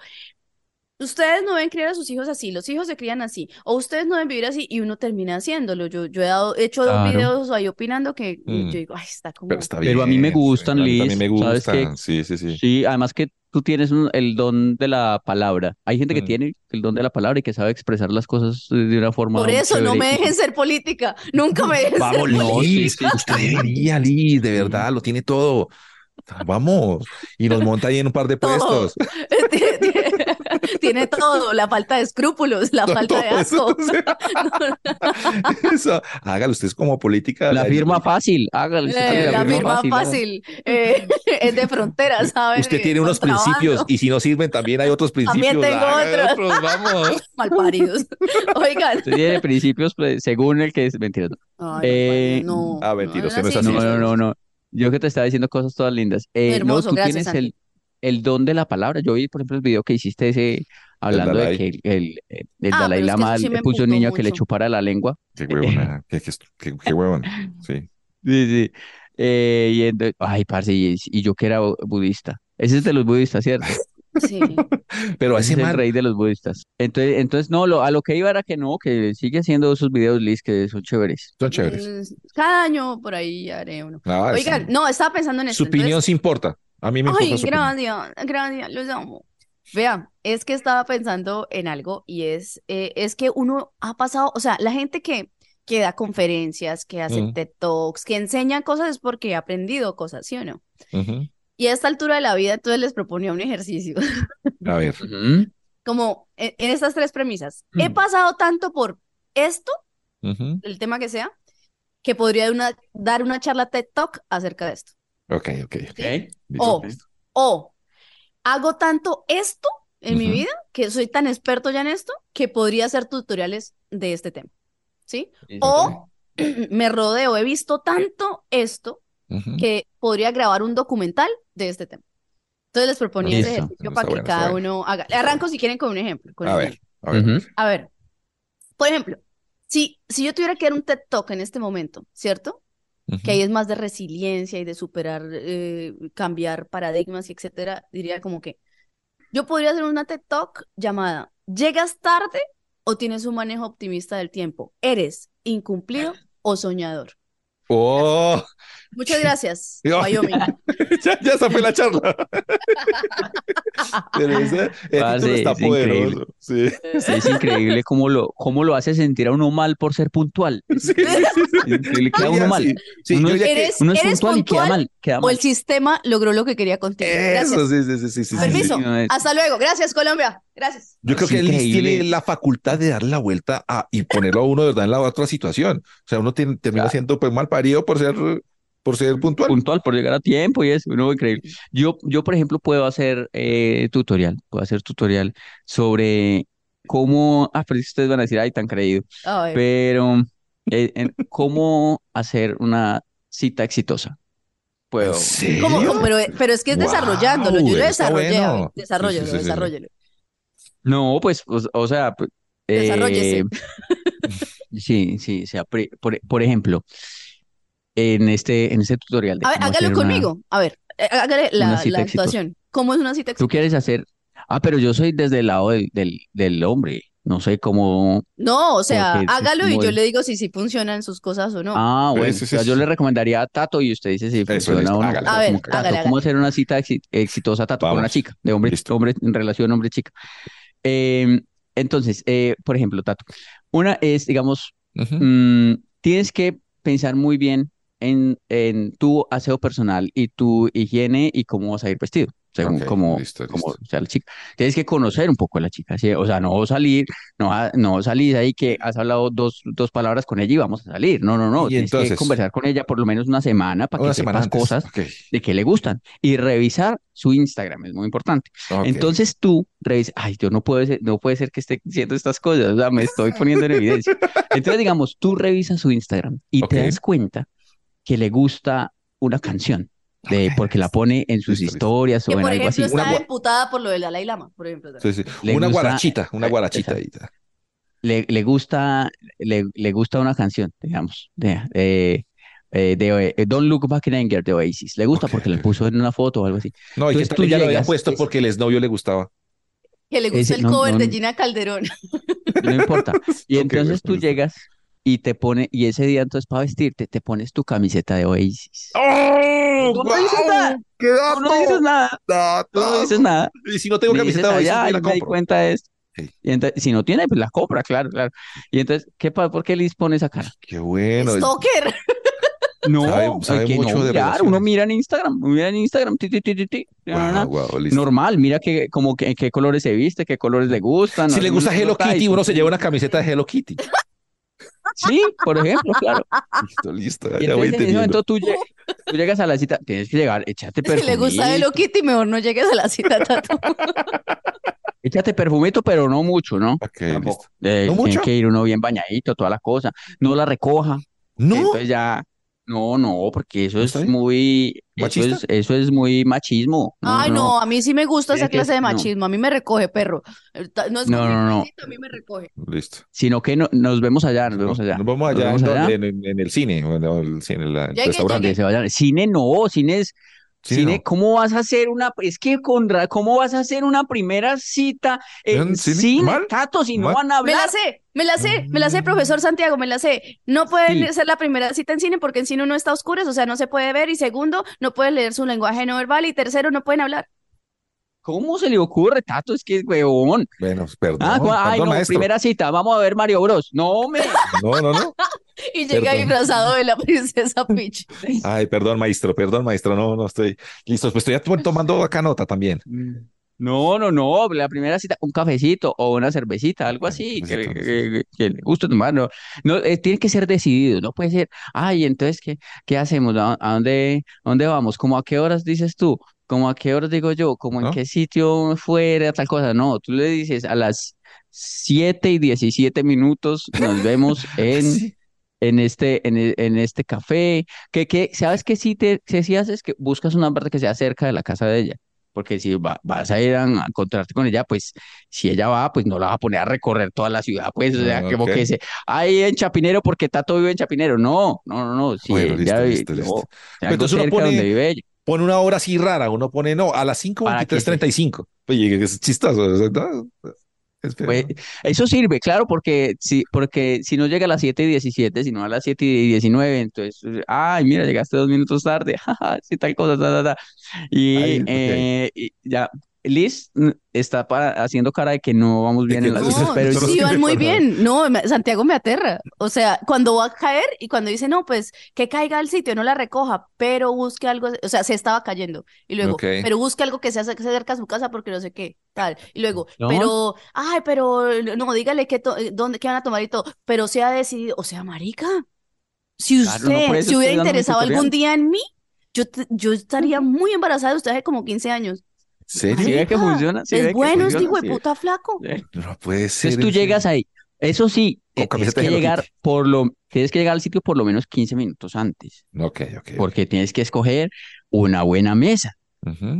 ustedes no deben criar a sus hijos así, los hijos se crían así, o ustedes no deben vivir así, y uno termina haciéndolo. Yo, yo he dado, he hecho dos Claro. videos ahí opinando que Mm. yo digo, ay, está como... Pero está Pero a mí me bien, sí, gustan, a mí Liz, me ¿sabes gustan, sí, sí, sí. Sí, además que tú tienes un- el don de la palabra. Hay gente que Mm. tiene el don de la palabra y que sabe expresar las cosas de una forma Por eso, no me dejen ser política, (laughs) nunca me dejen ser Vamos, No, sí, Liz, usted debería, Liz, de (laughs) verdad, lo tiene todo. Vamos, y nos monta ahí en un par de puestos. (laughs) (laughs) Tiene, todo, la falta de escrúpulos, la falta de eso, asco. o sea, (laughs) eso, hágalo, usted es como política. La firma fácil, usted Eh, la firma fácil, eh, (laughs) es de frontera, ¿sabes? Usted tiene unos principios y si no sirven también hay otros principios. También tengo otros. vamos. Malparidos. Oigan. Usted tiene principios pues, según el que es mentira. Ay, Eh, no, ah, mentira, no usted no es hablen así. No, no, no, no. Yo que te estaba diciendo cosas todas lindas. Eh, no, Hermoso, tú gracias, tienes el, el don de la palabra. Yo vi, por ejemplo, el video que hiciste ese hablando de que el, el, el- el Ah, Dalai pero es que Lama eso sí le puso a un niño que le mucho. chupara la lengua. Qué huevona, qué, qué, qué, qué huevón. (laughs) Sí. Sí, sí. Eh, y ay, parce, y, y yo que era bu- budista. Ese es de los budistas, ¿cierto? Sí. (laughs) Pero Ese es el rey de los budistas. Entonces, entonces no, lo, a lo que iba era que no, que sigue haciendo esos videos, Liz, que son chéveres. son chéveres. Mm, Cada año por ahí haré uno. Ah, Oigan, sí. no, estaba pensando en esto. Su opinión entonces- sí importa. A mí me importa Ay, su opinión. gracias, gracias, los amo. Vean, es que estaba pensando en algo y es, eh, es que uno ha pasado, o sea, la gente que, que da conferencias, que hace Mm. TED Talks, que enseña cosas es porque ha aprendido cosas, ¿sí o no? Y a esta altura de la vida, entonces les proponía un ejercicio, A ver. (laughs) como en, en estas tres premisas. He Mm. pasado tanto por esto, el tema que sea, que podría una- dar una charla TED Talk acerca de esto. Ok, ok. Ok. Oh. listo. O hago tanto esto en mi Ujú. vida, que soy tan experto ya en esto, que podría hacer tutoriales de este tema, ¿sí? O (clears throat) me rodeo, he visto tanto esto Ujú. que podría grabar un documental de este tema. Entonces les proponía ese Listo. ejercicio Está para que bueno, cada bueno. uno haga. Le Arranco si quieren con un ejemplo. con A un ver, ejemplo. a ver. Ujú. A ver, por ejemplo, si, si yo tuviera que dar un TED Talk en este momento, ¿cierto? Que ahí es más de resiliencia y de superar, eh, cambiar paradigmas y etcétera, diría como que yo podría hacer una TED Talk llamada ¿Llegas tarde o tienes un manejo optimista del tiempo? ¿Eres incumplido (laughs) o soñador? Oh, Muchas gracias, (laughs) Yo- Wyoming. (laughs) ya, ya esa fue la charla. (laughs) Pero ese, el Ah, título sí, está es increíble. poderoso. Sí. Es increíble cómo lo, cómo lo hace sentir a uno mal por ser puntual. Sí, queda Yo uno mal. Uno es- ya que- ¿Eres, Uno es eres puntual y queda mal, queda o mal. el sistema logró lo que quería contigo? Eso, Gracias. sí, sí, sí, sí, sí, sí. Permiso. Hasta luego. Gracias, Colombia. Gracias. Yo creo Es que increíble. tiene la facultad de darle la vuelta a, y ponerlo a uno de verdad en la otra situación. O sea, uno tiene- termina Claro. siendo pues mal parido por ser, por ser puntual. puntual por llegar a tiempo y es uno increíble. Yo, yo, por ejemplo, puedo hacer eh, tutorial, puedo hacer tutorial sobre cómo, ah, pero ustedes van a decir, ay, tan creído, pero eh, en cómo hacer una cita exitosa. Puedo. ¿Cómo, cómo? Pero, pero es que es Guau, desarrollándolo. Yo lo desarrollé. bueno. Desarrollelo, Sí, sí, sí, sí, sí. desarrollelo. No, pues, o, o sea, pues, eh, (laughs) sí, sí, o sea, por, por ejemplo, en este, en este tutorial de A ver, hágalo una- conmigo. A ver, eh, hágale la, la actuación. ¿Cómo es una cita Tú exitosa? quieres hacer, ah, pero yo soy desde el lado del, del, del hombre, no sé cómo, No, o sea, hágalo y yo el- le digo si sí funcionan sus cosas o no. ah, bueno, o sea, yo le recomendaría a Tato y usted dice si funciona listo, o no. A ver, como que, Tato, hágale, ¿cómo hacer una cita exi- exitosa, Tato, con una Vamos. chica, de hombre, Listo. hombre, en relación hombre-chica? Eh, entonces, eh, por ejemplo, Tato, una es, digamos. Mm, tienes que pensar muy bien en, en tu aseo personal y tu higiene y cómo vas a ir vestido, según Ok, cómo, listo, cómo listo. sea la chica. Tienes que conocer un poco a la chica, ¿sí? O sea, no salir, no, no salís ahí que has hablado dos, dos palabras con ella y vamos a salir. No, no, no. Y Tienes que entonces- conversar con ella por lo menos una semana para que Una semana sepas cosas Ok, de que le gustan y revisar su Instagram, es muy importante. ok. Entonces tú revisas, ay, yo no puedo ser, no puede ser que esté diciendo estas cosas, o sea, me estoy poniendo en evidencia. Entonces, digamos, tú revisas su Instagram y te das cuenta que le gusta una canción, de, porque la pone en sus Listo, historias o Que en por algo ejemplo así. Está emputada por lo del Dalai Lama, por ejemplo. Sí, sí. Le Una gusta- guarachita, una eh, guarachita ahí. Le, le gusta, le, le gusta una canción, digamos, de, de, eh, de, eh, Don't Look Back in Anger de Oasis. Le gusta porque la ok. puso en una foto o algo así. No, y que tú ella lo había puesto es- porque el exnovio le gustaba. Que le gustó Ese- el no, cover no, de. Gina Calderón. (laughs) No importa. (laughs) Y entonces tú llegas y te pone, y ese día entonces para vestirte, te pones tu camiseta de Oasis. ¡Oh! Tú no dices nada. ¡Qué Tú no dices nada, dato! tú no dices nada. Y si no tengo camiseta, "Ay, me la compro. cuenta. Sí. Y entonces, si no tiene, pues la compra, claro, claro. Y entonces, ¿qué pasa? ¿Por qué Liz pone esa cara? Qué bueno. Stalker. (laughs) No, Sabe- sabe hay que mucho no de mirar, uno mira en Instagram, mira en Instagram, ti, ti, ti, listo. normal, mira que, como que, qué colores se viste, qué colores le gustan. Si le gusta Hello Kitty, y- uno se lleva una camiseta de Hello Kitty. Sí, por ejemplo, claro. Listo, listo. Y Ya voy entonces en ese momento tú, tú llegas a la cita, tienes que llegar, échate Si (laughs) le gusta perfumito, Kitty, mejor no llegues a la cita, Tato. (laughs) échate perfumito, pero no mucho, ¿no? Ok, Tampoco. listo. Eh, ¿No tiene mucho? que ir uno bien bañadito, toda la cosa. No la recoja. No. Entonces ya, no, no, porque eso ¿No es muy, eso ¿Machista? es, eso es muy machismo. Ay, no, a mí sí me gusta esa que- clase de no. machismo. A mí me recoge, perro. Eh, No es No, como no, a mí me recoge. Listo. Sino que no- nos vemos allá, nos vemos allá. Nos vamos allá, Nos en, vemos allá. en- en el cine, o en el cine, en la- el restaurante. Que se vayan. Cine no, cine es, Cine cine, no. ¿cómo vas a hacer una, es que Conrad, ¿cómo vas a hacer una primera cita en ¿En cine? Tato, si no van a Me la hablar? sé, me la sé, me la sé, profesor Santiago, me la sé. No pueden Sí. ser la primera cita en cine porque en cine uno está a oscuras, o sea, no se puede ver. Y segundo, no pueden leer su lenguaje no verbal. Y tercero, no pueden hablar. ¿Cómo se le ocurre, Tato? Es que es huevón. Bueno, perdón, Ah, ay, no, maestro. primera cita, vamos a ver Mario Bros. No, me. No, no, no. (laughs) Y llega disfrazado de la princesa Peach. Ay, perdón, maestro, perdón, maestro. No, no estoy listo. Pues estoy tomando acá nota también. No, no, no, la primera cita, un cafecito o una cervecita, algo así, que, que- que- que le guste tomar, no, no, eh, tiene que ser decidido, no puede ser, ay, entonces, ¿qué, qué hacemos? ¿A, a dónde, a dónde vamos? ¿Cómo a qué horas dices tú? como a qué hora digo yo, como en ¿No? qué sitio fuera, tal cosa. No, tú le dices a las 7 y 17 minutos nos vemos (laughs) en, Sí. En este, en, e- en este café. Que, que, ¿sabes qué sí te, qué sí haces? Que buscas una parte que sea cerca de la casa de ella. Porque si va- vas a ir a, a encontrarte con ella, pues si ella va, pues no la vas a poner a recorrer toda la ciudad, pues, o sea, Ah, como que se, ahí en Chapinero, porque Tato vive en Chapinero. No, no, no, no. Si Bueno, ella listo, listo, listo. Pero algo entonces uno de donde pone- vive ella. Pone una hora así rara, uno pone, no, a las Para que se- 5.23.35. Oye, es chistoso. o Pues, eso sirve, claro, porque si, porque si no llega a las 7 y 17, sino a las 7 y 19, entonces, ay, mira, llegaste dos minutos tarde, (laughs) jaja, sí, tal cosa, ta, ta, ta. Y, ok. eh, y ya, Liz mm, está para, haciendo cara de que no vamos bien que en las no, cosas, No, pero sí van muy bien. No, Santiago me aterra. O sea, cuando va a caer y cuando dice, no, pues que caiga al sitio, no la recoja, pero busque algo, o sea, se estaba cayendo. Y luego, Ok. pero busque algo que se hace cerca a su casa porque no sé qué, tal. Y luego, No. pero, ay, pero, no, dígale que to- dónde, qué van a tomar y todo. Pero se ha decidido, o sea, marica, si Claro, no, usted se hubiera interesado algún día en mí, yo, yo estaría muy embarazada de usted hace como 15 años. ¿Serio? ¿Sí ve que funciona? ¿Sí ve es bueno este hijo de puta flaco. No puede ser. Entonces tú llegas ahí. Eso sí, eh, tienes que llegar Kitty. por lo, tienes que llegar al sitio por lo menos 15 minutos antes, Ok, ok. porque tienes que escoger una buena mesa.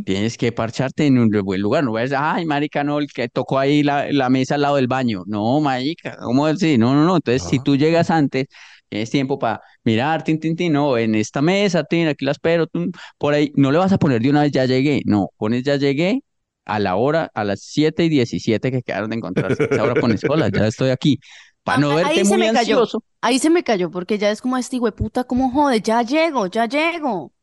Tienes que parcharte en un buen lugar. No ves, ay, marica, no, el que tocó ahí la, la mesa al lado del baño. No, marica, ¿cómo así? No, no, no. Entonces, si Ah. tú llegas antes, tienes tiempo para mirar, tin, tin, tin, no, en esta mesa, tin, aquí la espero, tum, por ahí. No le vas a poner de una vez ya llegué. No, pones ya llegué a la hora, a las 7 y 17 que quedaron de encontrarse. Esa hora pones, hola, ya estoy aquí. Para no Ah, verte ahí se muy me cayó. ansioso. Ahí se me cayó, porque ya es como este hueputa, ¿cómo jode? Ya llego, ya llego.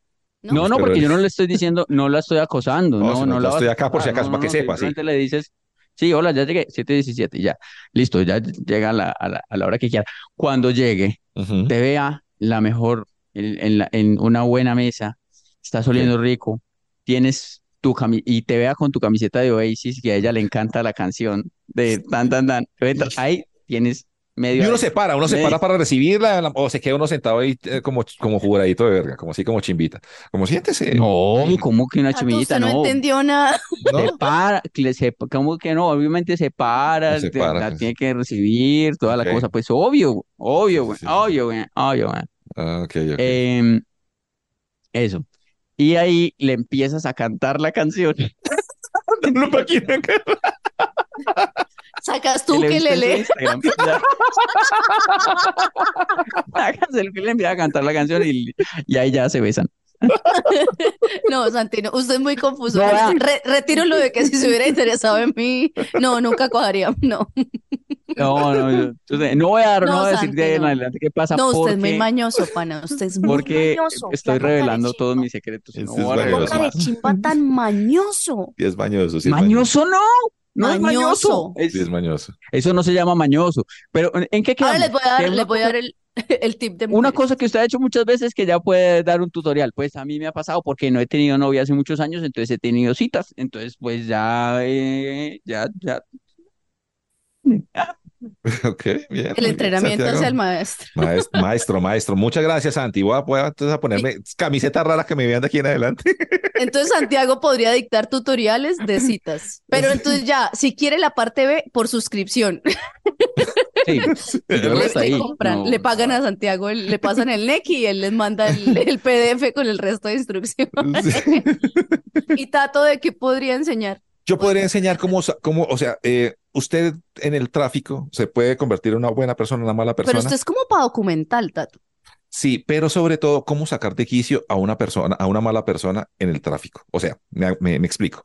¿No? No, no, porque yo el- no le estoy diciendo, no la estoy acosando, No, no, no yo la estoy acá por si acaso, no, para que no, sepa, sí. le dices, sí, hola, ya llegué, 7:17, ya, listo, ya llega a la, a la, a la hora que quiera. Cuando llegue, te vea la mejor, en, en, la- en una buena mesa, estás oliendo rico, tienes tu cami y te vea con tu camiseta de Oasis, que a ella le encanta la canción de tan, tan, tan, (laughs) ahí tienes medio... Y uno se para, uno se Medio. para para recibirla la- o se queda uno sentado ahí eh, como, como juradito de verga, como así como chimbita. Como siéntese. No, ¿cómo que una usted no, No, entendió nada. ¿no? Se para, que se, ¿cómo que no? Obviamente se para, Se te- para, la pues. tiene que recibir, toda la cosa, pues obvio, obvio, Sí, güey, sí, sí, sí. obvio, güey, obvio, güey. Ah, ok, ok. Em, eso. Y ahí le empiezas a cantar la canción. No, acá. Sacas tú que le en su lee. Instagram. Ya. (laughs) Hagas el que le empieza a cantar la canción y, y ahí ya se besan. (laughs) No, Santino, usted es muy confuso. Re- retiro lo de que si se hubiera interesado en mí, no, nunca cojaría. No, No, no, yo- entonces, no voy a dar, no, No, voy a decir de ahí en adelante qué pasa no, usted es muy mañoso, pana. Usted es muy porque mañoso. estoy revelando todos mis secretos. y no es carechimba tan mañoso. Sí, es mañoso, sí es Mañoso no, no es Mañoso. mañoso. Es- Sí, es mañoso. eso no se llama mañoso. Pero ¿en- ¿en qué Ahora quedamos? les voy a dar, una les voy a cosa- dar el, (laughs) el tip de Una mujeres. cosa que usted ha hecho muchas veces que ya puede dar un tutorial, pues a mí me ha pasado porque no he tenido novia hace muchos años, entonces he tenido citas, entonces pues ya, eh, ya, ya. (laughs) Ok, bien. bien, El entrenamiento Santiago. hacia el maestro. Maestro, maestro, maestro. Muchas gracias, Santi. Voy a, voy a entonces a ponerme camiseta rara que me vean de aquí en adelante. (laughs) Entonces Santiago podría dictar tutoriales de citas. Pero entonces ya, si quiere la parte B, por suscripción. Sí, (laughs) Le- ahí, compran, no, le pagan a Santiago, el- le pasan el NEC y él les manda el, el PDF con el resto de instrucciones. Sí. Y Tato, ¿de qué podría enseñar? Yo podría enseñar cómo, cómo o sea, eh, usted en el tráfico se puede convertir en una buena persona, una mala Pero persona. usted es como para documental, Tato. Sí, pero sobre todo, cómo sacar de quicio a una persona, a una mala persona en el tráfico. O sea, me, me- me explico.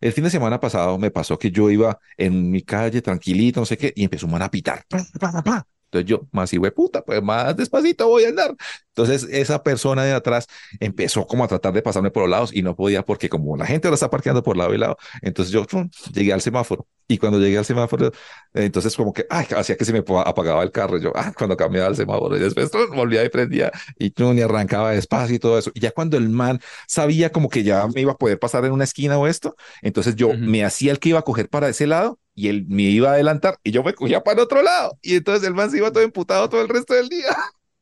El fin de semana pasado me pasó que yo iba en mi calle tranquilito, no sé qué, y empezó un man a pitar. Pa, pa, pa, pa. Entonces yo, más hijo de puta, pues más despacito voy a andar. Entonces esa persona de atrás empezó como a tratar de pasarme por los lados y no podía porque como la gente lo está parqueando por lado y lado, entonces yo llegué al semáforo y cuando llegué al semáforo, entonces como que, ay, hacía que se me apagaba el carro. Yo, ah, cuando cambiaba el semáforo y después volvía y prendía y y arrancaba despacio y todo eso. Y ya cuando el man sabía como que ya me iba a poder pasar en una esquina o esto, entonces yo Ujú. me hacía el que iba a coger para ese lado y él me iba a adelantar y yo me cogía para el otro lado. Y entonces el man se iba todo emputado todo el resto del día.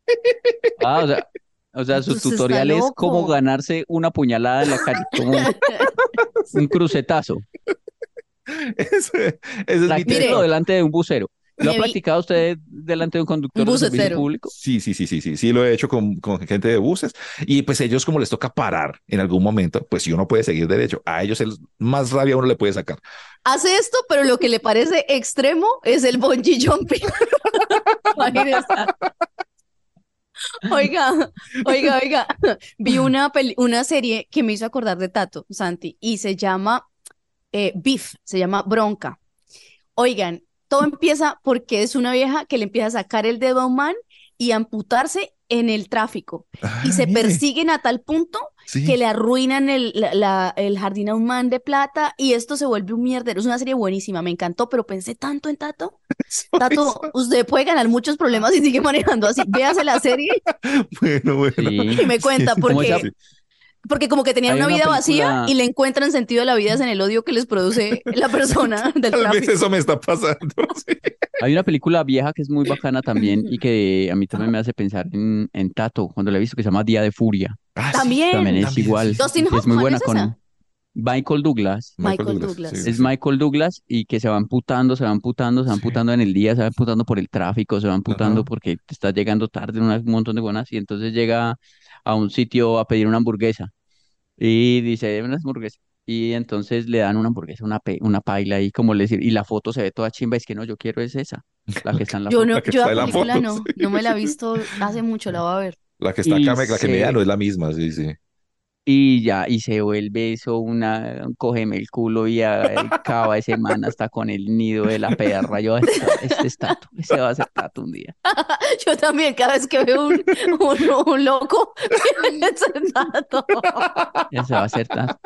(laughs) Ah, o sea, O sea, su tutorial es cómo ganarse una puñalada en la calle, como un (laughs) crucetazo. (laughs) Ese, ese es mi delante de un bucero. ¿Lo ha practicado usted delante de un conductor Un de servicio público? Sí, sí, sí, sí, sí, sí, lo he hecho con, con gente de buses y pues ellos como les toca parar en algún momento, pues si uno puede seguir derecho, a ellos el más rabia uno le puede sacar. Hace esto, pero lo que le parece extremo es el bungee jumping. (laughs) Oiga, oiga, oiga, vi una, peli- una serie que me hizo acordar de Tato, Santi, y se llama eh, Beef, se llama Bronca. Oigan, todo empieza porque es una vieja que le empieza a sacar el dedo a un man y a amputarse en el tráfico. Y Ah, se mire, persiguen a tal punto sí. que le arruinan el, la- la- el jardín a un man de plata y esto se vuelve un mierdero. Es una serie buenísima, me encantó, pero pensé tanto en Tato. (laughs) Tato, eso. usted puede ganar muchos problemas y sigue manejando así. Véase la serie (laughs) Bueno, bueno. Sí. y me cuenta, Sí, porque, porque como que tenían una una vida vacía y le encuentran sentido a la vida es en el odio que les produce (laughs) la persona (laughs) del Tal vez eso me está pasando. (laughs) sí. Hay una película vieja que es muy bacana también y que a mí también me hace pensar en, en Tato, cuando la he visto, que se llama Día de Furia. Ah, sí. También. También es También, igual. Dustin Es muy buena ¿es con esa? Michael Douglas. Michael Douglas. sí, Es sí. Michael Douglas y que se van putando, se van putando, se van Sí. putando en el día, se van putando por el tráfico, se van putando Ajá. porque te estás llegando tarde, una- un montón de buenas, y entonces llega a un sitio a pedir una hamburguesa y dice, "Deme una hamburguesa. Y entonces le dan una hamburguesa, una, pe- una paila y como le decir, y la foto se ve toda chimba, es que no, yo quiero es esa, la que está en la Yo foto. no, La que yo está la en la película foto, no, sí. no me la he visto (laughs) hace mucho, la voy a ver. La que está acá, la que se- me da no es la misma, sí, sí. Y ya, y se vuelve eso una, cógeme el culo y acaba ese man hasta con el nido de la perra. Yo, "Esta- este es Tato, ese va a ser Tato un día. (laughs) Yo también, cada vez que veo un, un, un loco, pienso en Tato. Ese va a ser Tato.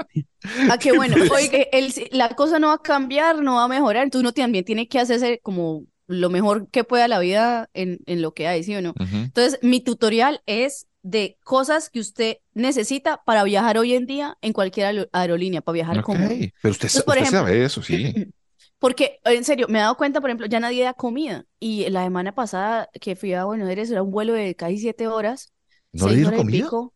Ah, qué bueno. (laughs) Oye, el- la cosa no va a cambiar, no va a mejorar, entonces uno también tiene que hacerse como lo mejor que pueda la vida en, en lo que hay, ¿sí o no? Entonces, mi tutorial es de cosas que usted necesita para viajar hoy en día en cualquier aero- aerolínea, para viajar Ok, cómodo. Pero usted, Entonces, usted ejemplo, sabe eso, sí. (clears throat) Porque, en serio, me he dado cuenta, por ejemplo, ya nadie da comida. Y la semana pasada que fui a Buenos Aires, era un vuelo de casi siete horas, ¿No le dieron comida? pico.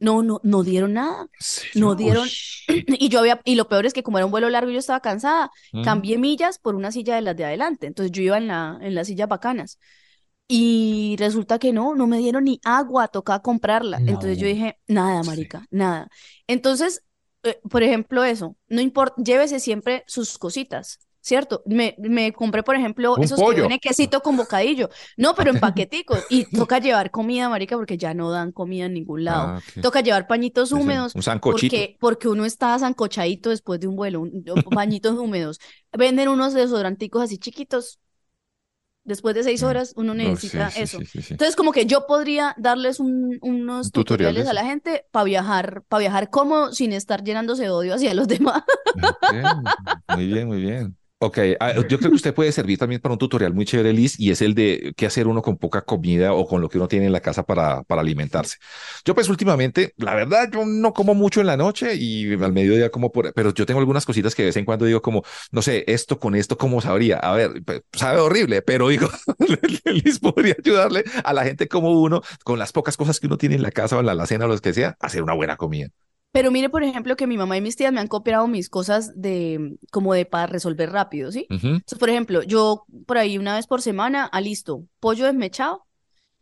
No, no, no dieron nada. No dieron. (clears throat) Y yo había, y lo peor es que como era un vuelo largo, yo estaba cansada. Mm. Cambié millas por una silla de las de adelante. Entonces yo iba en la, en las sillas bacanas. Y resulta que no, no me dieron ni agua, tocaba comprarla. Entonces yo dije, nada, Sí. marica, nada. Entonces, eh, por ejemplo, eso, no importa, llévese siempre sus cositas, ¿cierto? Me, me compré, por ejemplo, Un esos que pollo. viene quesito con bocadillo. No, pero en (laughs) paqueticos. Y toca llevar comida, marica, porque ya no dan comida en ningún lado. Ah. Toca llevar pañitos húmedos. Un sancochito. Porque, porque uno está zancochadito después de un vuelo, un- pañitos húmedos. Venden unos desodoranticos así chiquitos. Después de seis Mm. horas uno necesita sí, eso. sí, sí, sí. Entonces, como que yo podría darles un- unos tutoriales a la gente para viajar, para viajar cómodo sin estar llenándose de odio hacia los (laughs) demás. Muy bien, muy bien. Ok, ah, yo creo que usted puede servir también para un tutorial muy chévere, Liz, y es el de qué hacer uno con poca comida o con lo que uno tiene en la casa para, para alimentarse. Yo pues últimamente, la verdad, yo no como mucho en la noche y al mediodía como por, pero yo tengo algunas cositas que de vez en cuando digo como, no sé, esto con esto, ¿cómo sabría? A ver, sabe horrible, pero digo, (laughs) Liz podría ayudarle a la gente como uno, con las pocas cosas que uno tiene en la casa o en la alacena o lo que sea, a hacer una buena comida. Pero mire, por ejemplo, que mi mamá y mis tías me han copiado mis cosas de, como de para resolver rápido, ¿sí? Ujú. Entonces, por ejemplo, yo por ahí una vez por semana, alisto pollo desmechado,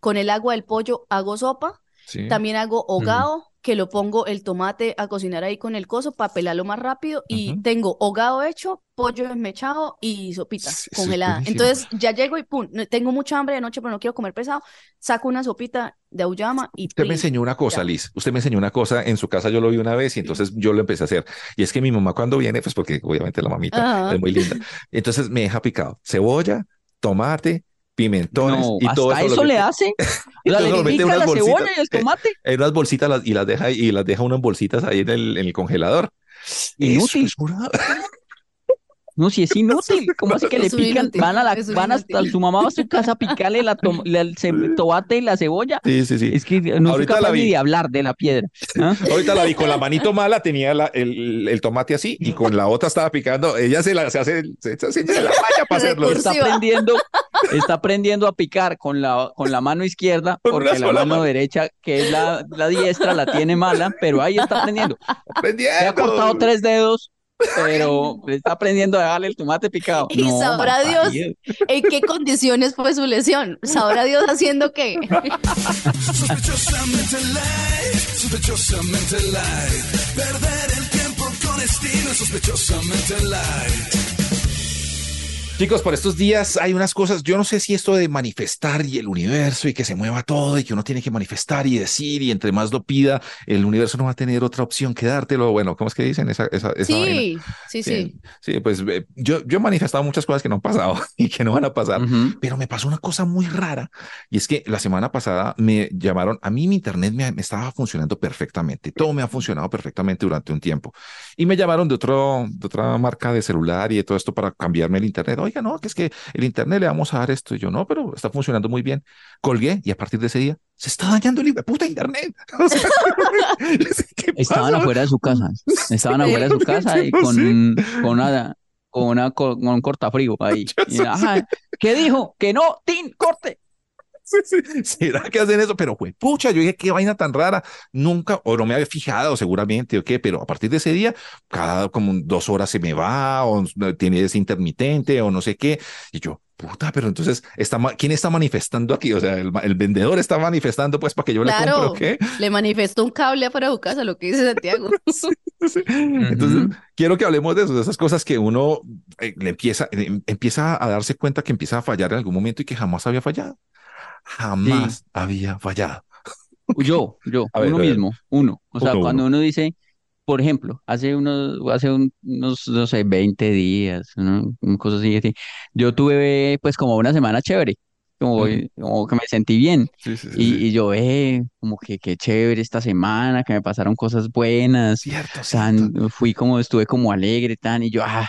con el agua del pollo hago sopa, Sí. también hago hogado, que lo pongo el tomate a cocinar ahí con el coso para pelarlo más rápido, y tengo hogado hecho, pollo desmechado y sopita Sí, congelada. Entonces ya llego y pum, tengo mucha hambre de noche, pero no quiero comer pesado, saco una sopita de auyama y Usted me enseñó una cosa, ya. Liz. Usted me enseñó una cosa en su casa, yo lo vi una vez y entonces yo lo empecé a hacer. Y es que mi mamá cuando viene, pues porque obviamente la mamita es muy linda, (laughs) entonces me deja picado cebolla, tomate, pimentones No, y todo eso, eso le hace. y (laughs) le lo mete en pica unas la cebolla bolsitas, y el eh, en unas bolsitas las- y las deja y las deja unas bolsitas ahí en el, en el congelador. Eso Inútil. es una- No, si es (laughs) inútil, ¿cómo así que (laughs) le Es pican? inútil, Van a la, van hasta su mamá va a su casa a picarle la, la- el tomate y la cebolla. Sí, sí, sí. Es que no soy Ahorita la capaz ni de hablar de la piedra. (laughs) ¿ah? Ahorita la vi con la manito mala, tenía la- el, el tomate así y con la otra estaba picando. Ella se, la, se hace, se, la malla para hacerlo. Está aprendiendo, está aprendiendo a picar con la, con la mano izquierda, porque la mano mano. derecha, que es la, la diestra, la tiene mala, pero ahí está aprendiendo. Aprendiendo. Se ha cortado tres dedos, pero está aprendiendo a darle el tomate picado. Y No, sabrá Dios. ¿En qué condiciones fue su lesión? ¿Sabrá Dios haciendo qué? Sospechosamente light, sospechosamente light. Perder el tiempo con estilo, sospechosamente light. Chicos, por estos días hay unas cosas, yo no sé si esto de manifestar y el universo y que se mueva todo y que uno tiene que manifestar y decir y entre más lo pida, el universo no va a tener otra opción que dártelo. Bueno, ¿cómo es que dicen esa, esa, esa vaina? Sí, sí, sí. Sí, pues eh, yo, yo he manifestado muchas cosas que no han pasado (laughs) y que no van a pasar. Ujú. Pero me pasó una cosa muy rara y es que la semana pasada me llamaron, a mí mi internet me, me estaba funcionando perfectamente, todo me ha funcionado perfectamente durante un tiempo y me llamaron de, otro, de otra marca de celular y de todo esto para cambiarme el internet. Oiga, no, que es que el internet le vamos a dar esto y yo no, pero está funcionando muy bien. Colgué y a partir de ese día se está dañando el puta internet. (laughs) O sea, (laughs) ¿qué Estaban afuera de su casa. Estaban afuera de su (laughs) casa y con, con una, con una co- con un cortafrío ahí. Ajá, ¿qué dijo? Que no, Tin, corte. (laughs) ¿Será que hacen eso? Pero, pues, pucha, yo dije, qué vaina tan rara. Nunca, o no me había fijado seguramente, o qué, pero a partir de ese día, cada como dos horas se me va, o tiene ese intermitente, o no sé qué. Y yo, puta, pero entonces, está, ¿quién está manifestando aquí? O sea, el, el vendedor está manifestando, pues, para que yo le Claro. compre, ¿o qué? Le manifestó un cable afuera de su casa, lo que dice Santiago. (laughs) Sí. Entonces, Ujú. quiero que hablemos de eso, de esas cosas que uno eh, le empieza, eh, empieza a darse cuenta que empieza a fallar en algún momento y que jamás había fallado. Jamás había fallado. Yo, yo, A uno ver. mismo, uno. O sea, Uno, cuando uno. uno dice, por ejemplo, hace unos, hace un- unos, no sé, 20 días, ¿no? Una cosa así, así, yo tuve pues como una semana chévere, como, como que me sentí bien. Sí, sí, sí, Y, sí. y yo, eh, como que qué chévere esta semana, que me pasaron cosas buenas, Cierto, tan, cierto. fui como, estuve como alegre, tan, y yo, ah,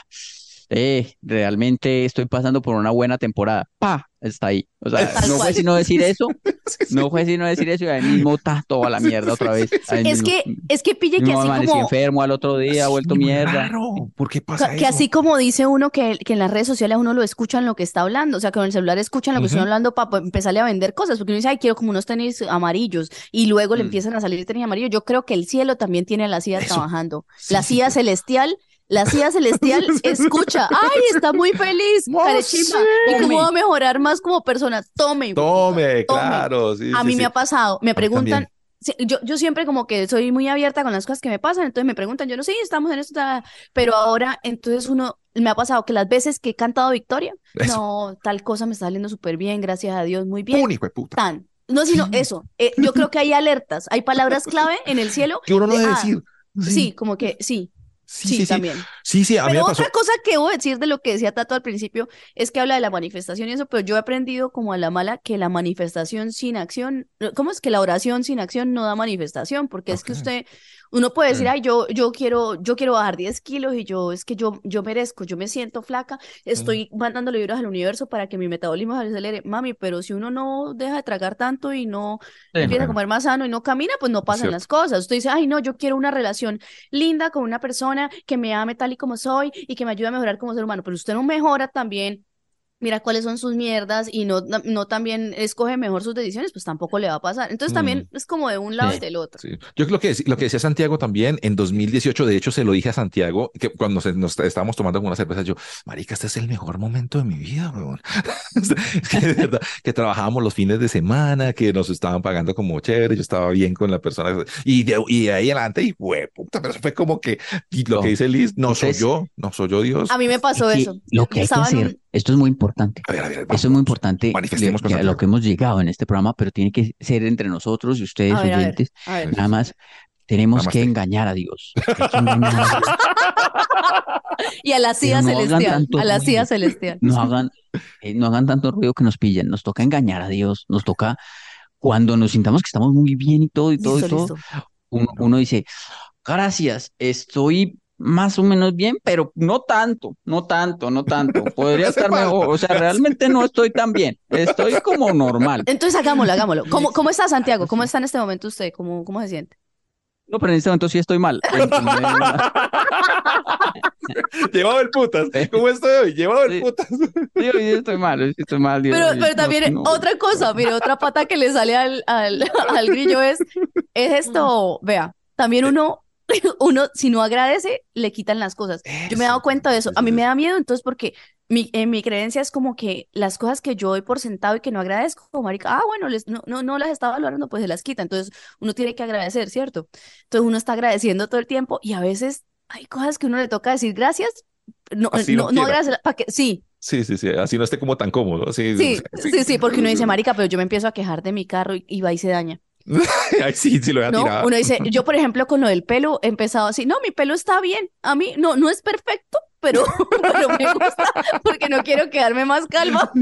eh, realmente estoy pasando por una buena temporada. Pa, está ahí. O sea, (laughs) Tal no fue cual. sino decir eso, (laughs) Sí, sí. no fue sino decir eso y ahí mismo está toda la mierda otra vez. Ahí Es mismo. que, es que pille que Mismo así amanecí como, enfermo al otro día, Sí, vuelto mierda. raro. ¿Por qué pasa que eso? así como dice uno que, que en las redes sociales a uno lo escuchan lo que está hablando, o sea, que en el celular escuchan lo que está Ujú. hablando para empezarle a vender cosas, porque uno dice, ay, quiero como unos tenis amarillos, y luego le Mm. empiezan a salir tenis amarillos. Yo creo que el cielo también tiene a la CIA Eso. trabajando. Sí, la sí, CIA sí. celestial, la (laughs) CIA celestial (laughs) escucha, ay, está muy feliz, No, carechimba, sí. y cómo va a mejorar más como persona. Tome, Tome, Tome. claro. Sí, A sí, mí sí. me ha pasado, me preguntan, sí, yo, yo siempre como que soy muy abierta con las cosas que me pasan, entonces me preguntan, yo no sé, estamos en esto, pero ahora, entonces uno, me ha pasado que las veces que he cantado Victoria, Eso. no, tal cosa me está saliendo súper bien, gracias a Dios, muy bien, Un hijo de puta. tan. No, sino eso, eh, yo creo que hay alertas, hay palabras clave en el cielo, (laughs) Que uno no de, debe ah, decir. sí, como que sí, sí, sí, sí, sí. también. Sí, sí, a mí me Pero pasó. otra cosa que voy a decir de lo que decía Tato al principio es que habla de la manifestación y eso, pero yo he aprendido como a la mala que la manifestación sin acción, ¿cómo es que la oración sin acción no da manifestación? Porque es que usted, uno puede decir, Mm. ay, yo, yo quiero, yo quiero bajar 10 kilos y yo, es que yo, yo merezco, yo me siento flaca, estoy mandándole vibras al universo para que mi metabolismo se acelere, mami, pero si uno no deja de tragar tanto y no Sí. empieza a comer más sano y no camina, pues no pasan las cosas. Usted dice, ay, no, yo quiero una relación linda con una persona que me ame tal y como soy y que me ayude a mejorar como ser humano, pero usted no mejora también. Mira cuáles son sus mierdas y no, no también escoge mejor sus decisiones, pues tampoco le va a pasar. Entonces también es como de un lado Sí. y del otro. Sí. Yo creo que lo que decía Santiago también en 2018, de hecho se lo dije a Santiago, que cuando se- nos estábamos tomando una cerveza, yo, marica, este es el mejor momento de mi vida, weón. (laughs) Es que de verdad, que trabajábamos los fines de semana, que nos estaban pagando como chévere, yo estaba bien con la persona, y de, y de ahí adelante, y fue puta, pero fue como que, y lo No. que dice Liz, no soy Entonces- yo, no soy yo Dios. A mí me pasó Es que eso. lo que hay que hacer, esto es muy importante. A ver, a ver, Eso es muy vamos, importante Manifestemos de- a lo que hemos llegado en este programa, pero tiene que ser entre nosotros y ustedes A ver, a ver, oyentes. a ver. Nada más tenemos que engañar a Dios. Hay que engañar a Dios. Y a la CIA no celestial, a la CIA ruido. celestial. No hagan, eh, no hagan tanto ruido que nos pillen. Nos toca engañar a Dios. Nos toca, cuando nos sintamos que estamos muy bien y todo y todo y Listo, todo, listo. uno, uno dice, gracias, estoy más o menos bien, pero no tanto, no tanto, no tanto. (laughs) Podría estar mejor. O sea, realmente no estoy tan bien. Estoy como normal. Entonces hagámoslo, hagámoslo. (laughs) ¿Cómo, cómo está Santiago? ¿Cómo está en este momento usted? ¿Cómo, cómo se siente? No, pero en este momento sí estoy mal. (laughs) Llevado el putas. ¿Cómo estoy hoy? Llevado el Sí. putas. sí, hoy estoy mal, hoy estoy mal. Dios, Pero, pero no- también no. otra cosa, mire, otra pata que le sale al, al, al grillo es, es esto, vea, también uno, (laughs) uno, si no agradece, le quitan las cosas. Yo me he dado cuenta de eso. A mí me da miedo, entonces, porque mi, en mi creencia es como que las cosas que yo doy por sentado y que no agradezco, marica, ah, bueno, les, no, no, no las estaba valorando, pues se las quita. Entonces, uno tiene que agradecer, ¿cierto? Entonces, uno está agradeciendo todo el tiempo y a veces hay cosas que uno le toca decir gracias, no, Así no no, agradecer, para que, sí, Sí, sí, sí. Así no esté como tan cómodo. Sí, Sí, sí, sí, porque uno dice, marica, pero yo me empiezo a quejar de mi carro y, y va y se daña, (laughs) Ay, sí, sí lo voy a ¿no? tirar. Uno dice, yo por ejemplo con lo del pelo he empezado así, no, mi pelo está bien, a mí no, no es perfecto, pero, (laughs) pero me gusta porque no quiero quedarme más calma. (laughs)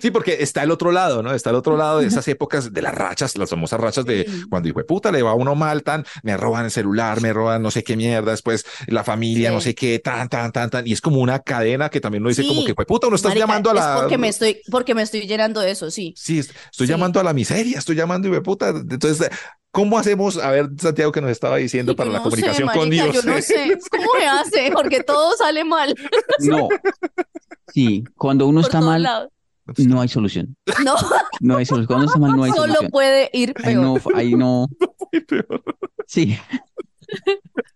Sí, porque está el otro lado, ¿no? Está el otro lado de esas épocas de las rachas, las famosas rachas de cuando hijo de puta le va a uno mal, tan, me roban el celular, me roban no sé qué mierda, después la familia, Sí. no sé qué, tan, tan, tan, tan. Y es como una cadena que también uno dice como que, puta, uno Marica, llamando a la... Es porque me estoy, porque me estoy llenando de eso, sí. Sí, es- estoy Sí. llamando a la miseria, estoy llamando, hijo de puta. Entonces, ¿cómo hacemos? A ver, Santiago, que nos estaba diciendo para la no comunicación sé, con marica, Dios. yo no sé (laughs) cómo se hace, porque todo sale mal (laughs) No. Sí, cuando uno por está mal, lados. no hay solución. No, No hay solución. Cuando uno está mal, no hay solo solución. puede ir Ahí peor. no, (laughs) ahí no. Sí.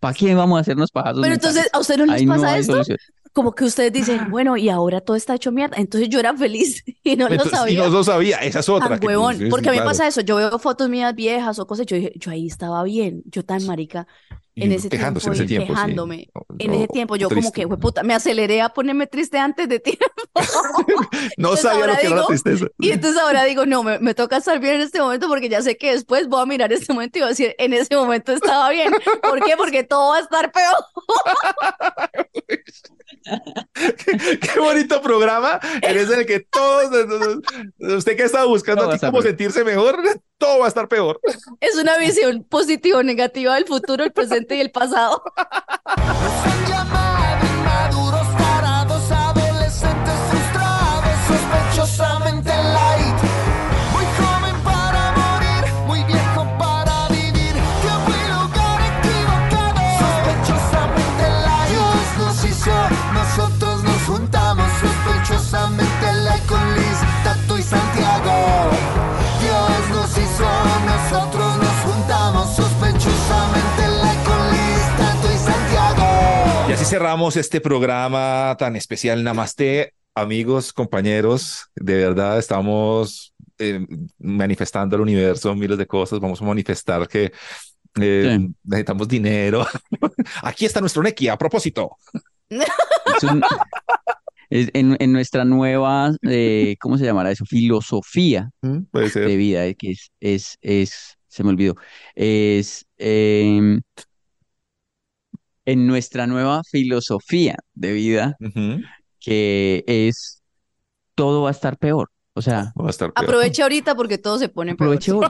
¿Para qué vamos a hacernos pajados Pero mentales? entonces, ¿a ustedes no les Ahí no pasa hay esto? solución. Como que ustedes dicen, bueno, y ahora todo está hecho mierda. Entonces yo era feliz (laughs) y no lo Entonces, y sabía. no lo sabía, esa es otra. Tan huevón. sí, sí, Porque a mí claro. pasa eso. Yo veo fotos mías viejas o cosas. Yo dije, yo ahí estaba bien. Yo tan marica. Y en ese tiempo en ese y tiempo, sí. quejándome. No, En no, ese tiempo yo como triste. que, puta, me aceleré a ponerme triste antes de tiempo. (laughs) No sabía lo que era la digo, tristeza. Y entonces ahora digo, no, me, me toca estar bien en este momento porque ya sé que después voy a mirar este momento y voy a decir, en ese momento estaba bien. ¿Por qué? Porque todo va a estar peor. (laughs) (laughs) Qué bonito programa. En ese en el que todos, usted que estaba buscando a aquí cómo sentirse mejor, (laughs) todo va a estar peor. Es una visión positiva o negativa del futuro, el presente y el pasado. (laughs) nosotros nos juntamos, sospechosamente con Liz, Tato y Santiago. Y así cerramos este programa tan especial. Namaste, amigos, compañeros. De verdad, estamos eh, manifestando al universo miles de cosas. Vamos a manifestar que eh, Sí. necesitamos dinero. (laughs) Aquí está nuestro Neki, a propósito. Es un- es en, en nuestra nueva, eh, ¿cómo se llamará eso? Filosofía Puede ser. de vida, eh, que es, es, es, se me olvidó, es em, en nuestra nueva filosofía de vida, que es todo va a estar peor. O sea, Va a estar peor. Aproveche ahorita porque todo se pone peor. aproveche hoy.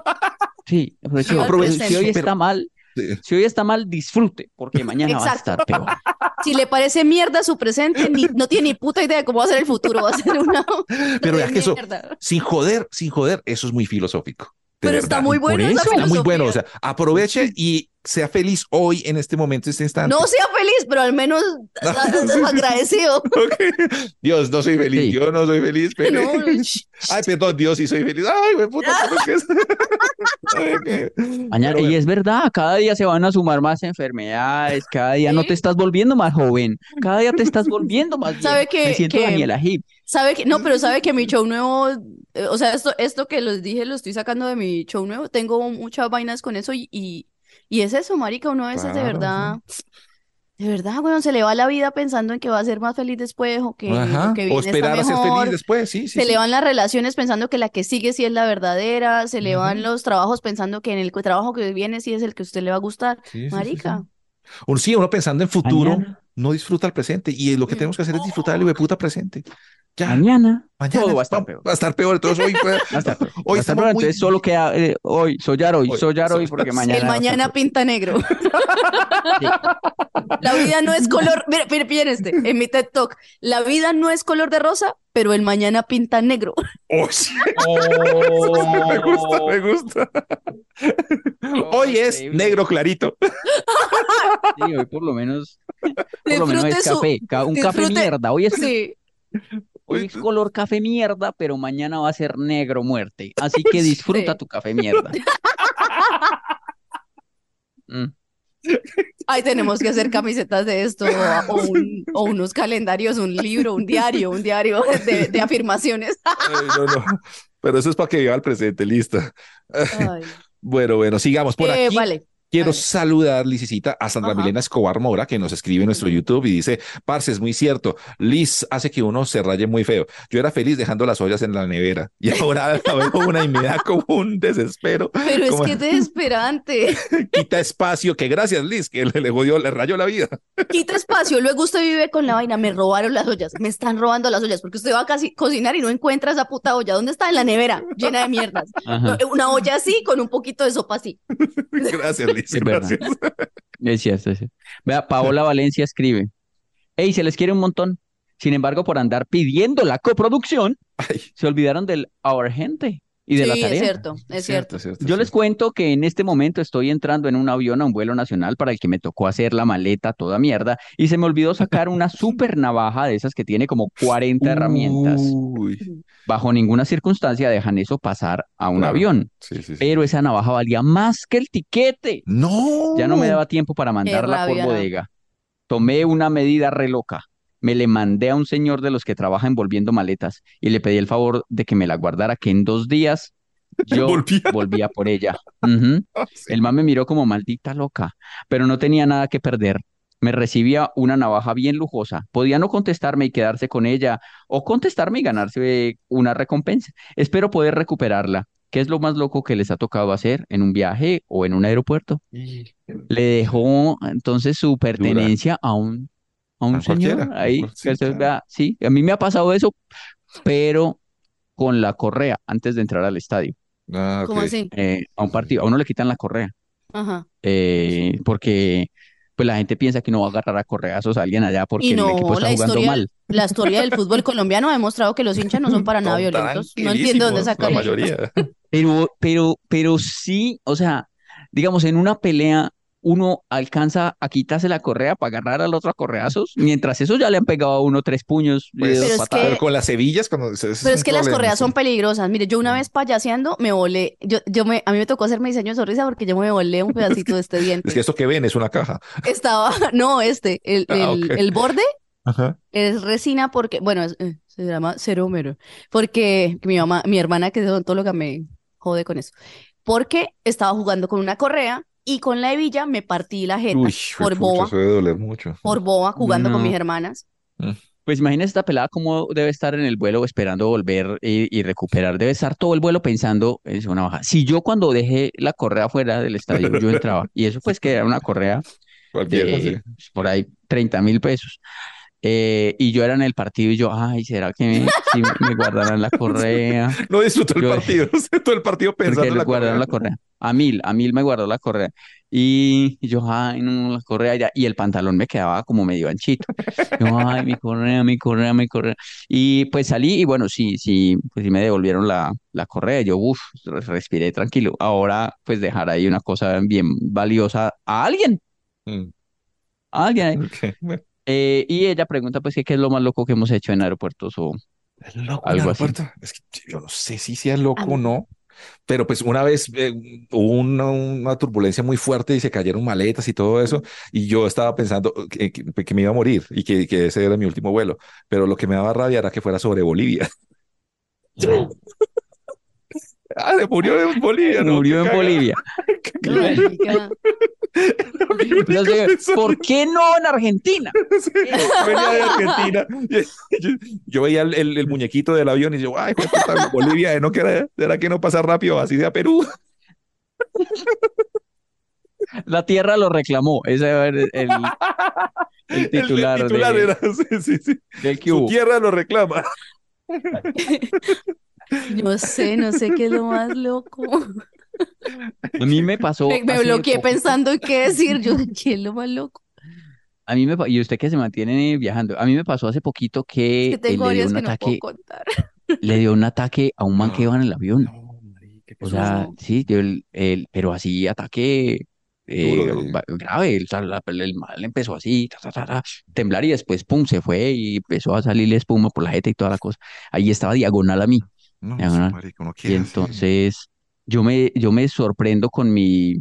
Sí, aproveche hoy. Aproveche, Si hoy está mal, Sí. si hoy está mal, disfrute, porque mañana va a estar peor. (laughs) Si le parece mierda su presente, ni, no tiene ni puta idea de cómo va a ser el futuro. Va a ser una. (laughs) Pero vea que eso, sin joder, sin joder, eso es muy filosófico. Pero está muy bueno eso. Está muy bueno. O sea, aproveche y sea feliz hoy, en este momento, este instante. No sea feliz, pero al menos (laughs) (laughs) agradecido. Ok. Dios, no soy feliz. Sí. Yo no soy feliz. (laughs) pero- No, Ay, perdón, Dios, sí soy feliz. Ay, güey, puta, ¿cómo es que es? Ay, qué- Mañana, Pero y bueno. es verdad, cada día se van a sumar más enfermedades, cada día no Sí. te estás volviendo más joven, cada día te estás volviendo más ¿Sabe que- Me siento que- Daniela Hip. Sabe que, no, pero sabe que mi show nuevo, eh, o sea, esto, esto que les dije lo estoy sacando de mi show nuevo. Tengo muchas vainas con eso y, y, y es eso, marica. Uno a veces de verdad, de verdad, weón, se le va la vida pensando en que va a ser más feliz después o que, Ajá. o que O viene está esperar a ser mejor. feliz después, sí, sí. Se sí. le van las relaciones pensando que la que sigue sí es la verdadera, se le van los trabajos pensando que en el trabajo que viene sí es el que a usted le va a gustar. Sí, sí, sí, sí. Marica, Uno, sí, uno pensando en futuro, Mañana. no disfruta el presente. Y lo que tenemos que hacer es disfrutar el hijo de puta presente. Ya, Mañana, mañana todo va a estar peor. Va a estar peor. Entonces hoy, fue- Va a estar peor. hoy estamos peor, muy- Entonces solo queda eh, hoy, sollar hoy, Hoy, sollar hoy, porque (laughs) mañana. El mañana pinta negro. Sí. La vida no es color. Mire, mire, miren este, en mi TED Talk. La vida no es color de rosa, pero el mañana pinta negro. Oh, (laughs) sí. (laughs) Me gusta, me gusta. Hoy es increíble. negro clarito. Sí, hoy por lo menos, por lo menos es café, ca- un café mierda. Hoy es, Sí. Hoy es color café mierda, pero mañana va a ser negro muerte. Así que (laughs) disfruta Sí. tu café mierda. (laughs) Mm. Ay, tenemos que hacer camisetas de esto, o, o (laughs) un- o unos calendarios, un libro, un diario, un diario de, de afirmaciones. Ay, no, no. Pero eso es para que viva el presente, lista. Ay. Bueno, bueno, sigamos por Eh, aquí. vale. Quiero Vale. saludar, Licicita, a Sandra Ajá. Milena Escobar Mora, que nos escribe en nuestro YouTube y dice, Parce, es muy cierto, Liz hace que uno se raye muy feo. Yo era feliz dejando las ollas en la nevera (laughs) y ahora la veo una y me da como un desespero. Pero es que es desesperante. (laughs) Quita espacio, que gracias, Liz, que le, le jodió, le rayó la vida. (laughs) Quita espacio. Luego usted vive con la vaina. Me robaron las ollas. Me están robando las ollas porque usted va a casi cocinar y no encuentra esa puta olla. ¿Dónde está? En la nevera, llena de mierdas. Ajá. Una olla así con un poquito de sopa así. Gracias, Es verdad. gracias. Es cierto, es cierto. Vea, Paola Valencia escribe, hey, se les quiere un montón. Sin embargo, por andar pidiendo la coproducción, Ay, se olvidaron del Our Gente y de la Sí, es tarea. cierto, es cierto. cierto, Yo les cuento que en este momento estoy entrando en un avión a un vuelo nacional para el que me tocó hacer la maleta toda mierda y se me olvidó sacar una (laughs) super navaja de esas que tiene como 40 herramientas. Uy, Bajo ninguna circunstancia dejan eso pasar a un Claro. avión, sí, sí, sí. pero esa navaja valía más que el tiquete. No. Ya no me daba tiempo para mandarla por bodega. Tomé una medida re loca. Me le mandé a un señor de los que trabaja envolviendo maletas y le pedí el favor de que me la guardara, que en dos días (laughs) yo Volvía. volvía por ella. (laughs) Ah, sí. El man me miró como maldita loca, pero no tenía nada que perder. Me recibía una navaja bien lujosa. Podía no contestarme y quedarse con ella, o contestarme y ganarse una recompensa. Espero poder recuperarla. ¿Qué es lo más loco que les ha tocado hacer en un viaje o en un aeropuerto? Le dejó entonces su pertenencia a un, a un A señor ahí. que usted claro. vea, sí, a mí me ha pasado eso, pero con la correa antes de entrar al estadio, Ah, ¿Cómo ok. así? eh, a un partido. A uno le quitan la correa Ajá. eh, porque pues la gente piensa que no va a agarrar a correazos a alguien allá porque Y el no, equipo está la jugando historia, mal. la historia del fútbol (laughs) colombiano ha demostrado que los hinchas no son para nada violentos. No entiendo dónde sacan La mayoría. Pero, pero, pero sí, o sea, digamos, en una pelea uno alcanza a quitarse la correa para agarrar al otro a correazos, mientras eso ya le han pegado a uno tres puños Pues, Pero es patadas. Pero con las hebillas, cuando. Pero es que las correas sí. son peligrosas. Mire, yo una vez payaseando me volé. Yo, yo me, a mí me tocó hacerme diseño de sonrisa porque yo me volé un pedacito de este diente. Es que esto que ven es una caja. Estaba, (laughs) no, este, el, Ah, el, el borde Ajá. es resina porque, bueno, es- eh, se llama cerómero. Porque mi mamá, mi hermana que es odontóloga me jode con eso. Porque estaba jugando con una correa y con la hebilla me partí la jeta Uy, por pucha, boba, Eso debe doler mucho. por boba jugando con No. mis hermanas. Pues imagínese esta pelada cómo debe estar en el vuelo esperando volver y, y recuperar. Debe estar todo el vuelo pensando en una baja. Si yo cuando dejé la correa fuera del estadio, yo (laughs) entraba, y eso pues que era una correa de por ahí 30 mil pesos. Eh, y yo era en el partido y yo, ay, ¿será que me, (laughs) si me guardarán la (laughs) correa? No disfrutó el partido. (laughs) Todo el partido pensando Porque en la guardaron la correa. correa. A mil, a mil me guardó la correa. Y, y yo, ay, no, la correa ya. Y el pantalón me quedaba como medio anchito. Yo, ay, mi correa, mi correa, mi correa. Y pues salí y bueno, sí, sí, pues sí me devolvieron la, la correa. Yo, uff, respiré tranquilo. Ahora, pues dejar ahí una cosa bien valiosa a alguien, Mm, a alguien. ahí. Eh, y ella pregunta, pues, que qué es lo más loco que hemos hecho en aeropuertos o es loco Algo así. Es que yo no sé si sea loco A o no. Pero pues una vez eh, hubo una, una turbulencia muy fuerte y se cayeron maletas y todo eso. Y yo estaba pensando que, que- que me iba a morir y que, que ese era mi último vuelo. Pero lo que me daba rabia era que fuera sobre Bolivia. Ah, se murió en Bolivia, ¿no? murió en caga. Bolivia. ¿por qué no en Argentina? Sí, venía de Argentina. Yo, yo veía el, el- el muñequito del avión y yo, ay, puta, Bolivia, ¿eh? ¿no que era, era que no pasa rápido así de a Perú? La tierra lo reclamó. Ese era el, el- el titular, el titular de- era, sí, sí, sí. del Su tierra lo reclama. (laughs) No sé, no sé qué es lo más loco. A mí me pasó Me, bloqueé pensando en qué decir. Yo, ¿qué es lo más loco? A mí me y usted que se mantiene viajando, a mí me pasó hace poquito Es que que eh, tengo le dio un que no ataque, puedo contar. le dio un ataque a un man que iba en el avión. No, marica, ¿qué O sea, No. sí, dio el, el- pero así ataque eh, grave. O sea, la- el mal empezó así, ta, ta, ta, ta, temblar y después, pum, se fue y empezó a salirle espuma por la jeta y toda la cosa. Ahí estaba diagonal a mí. No, marica, uno Y así, entonces yo me, yo me sorprendo con mi,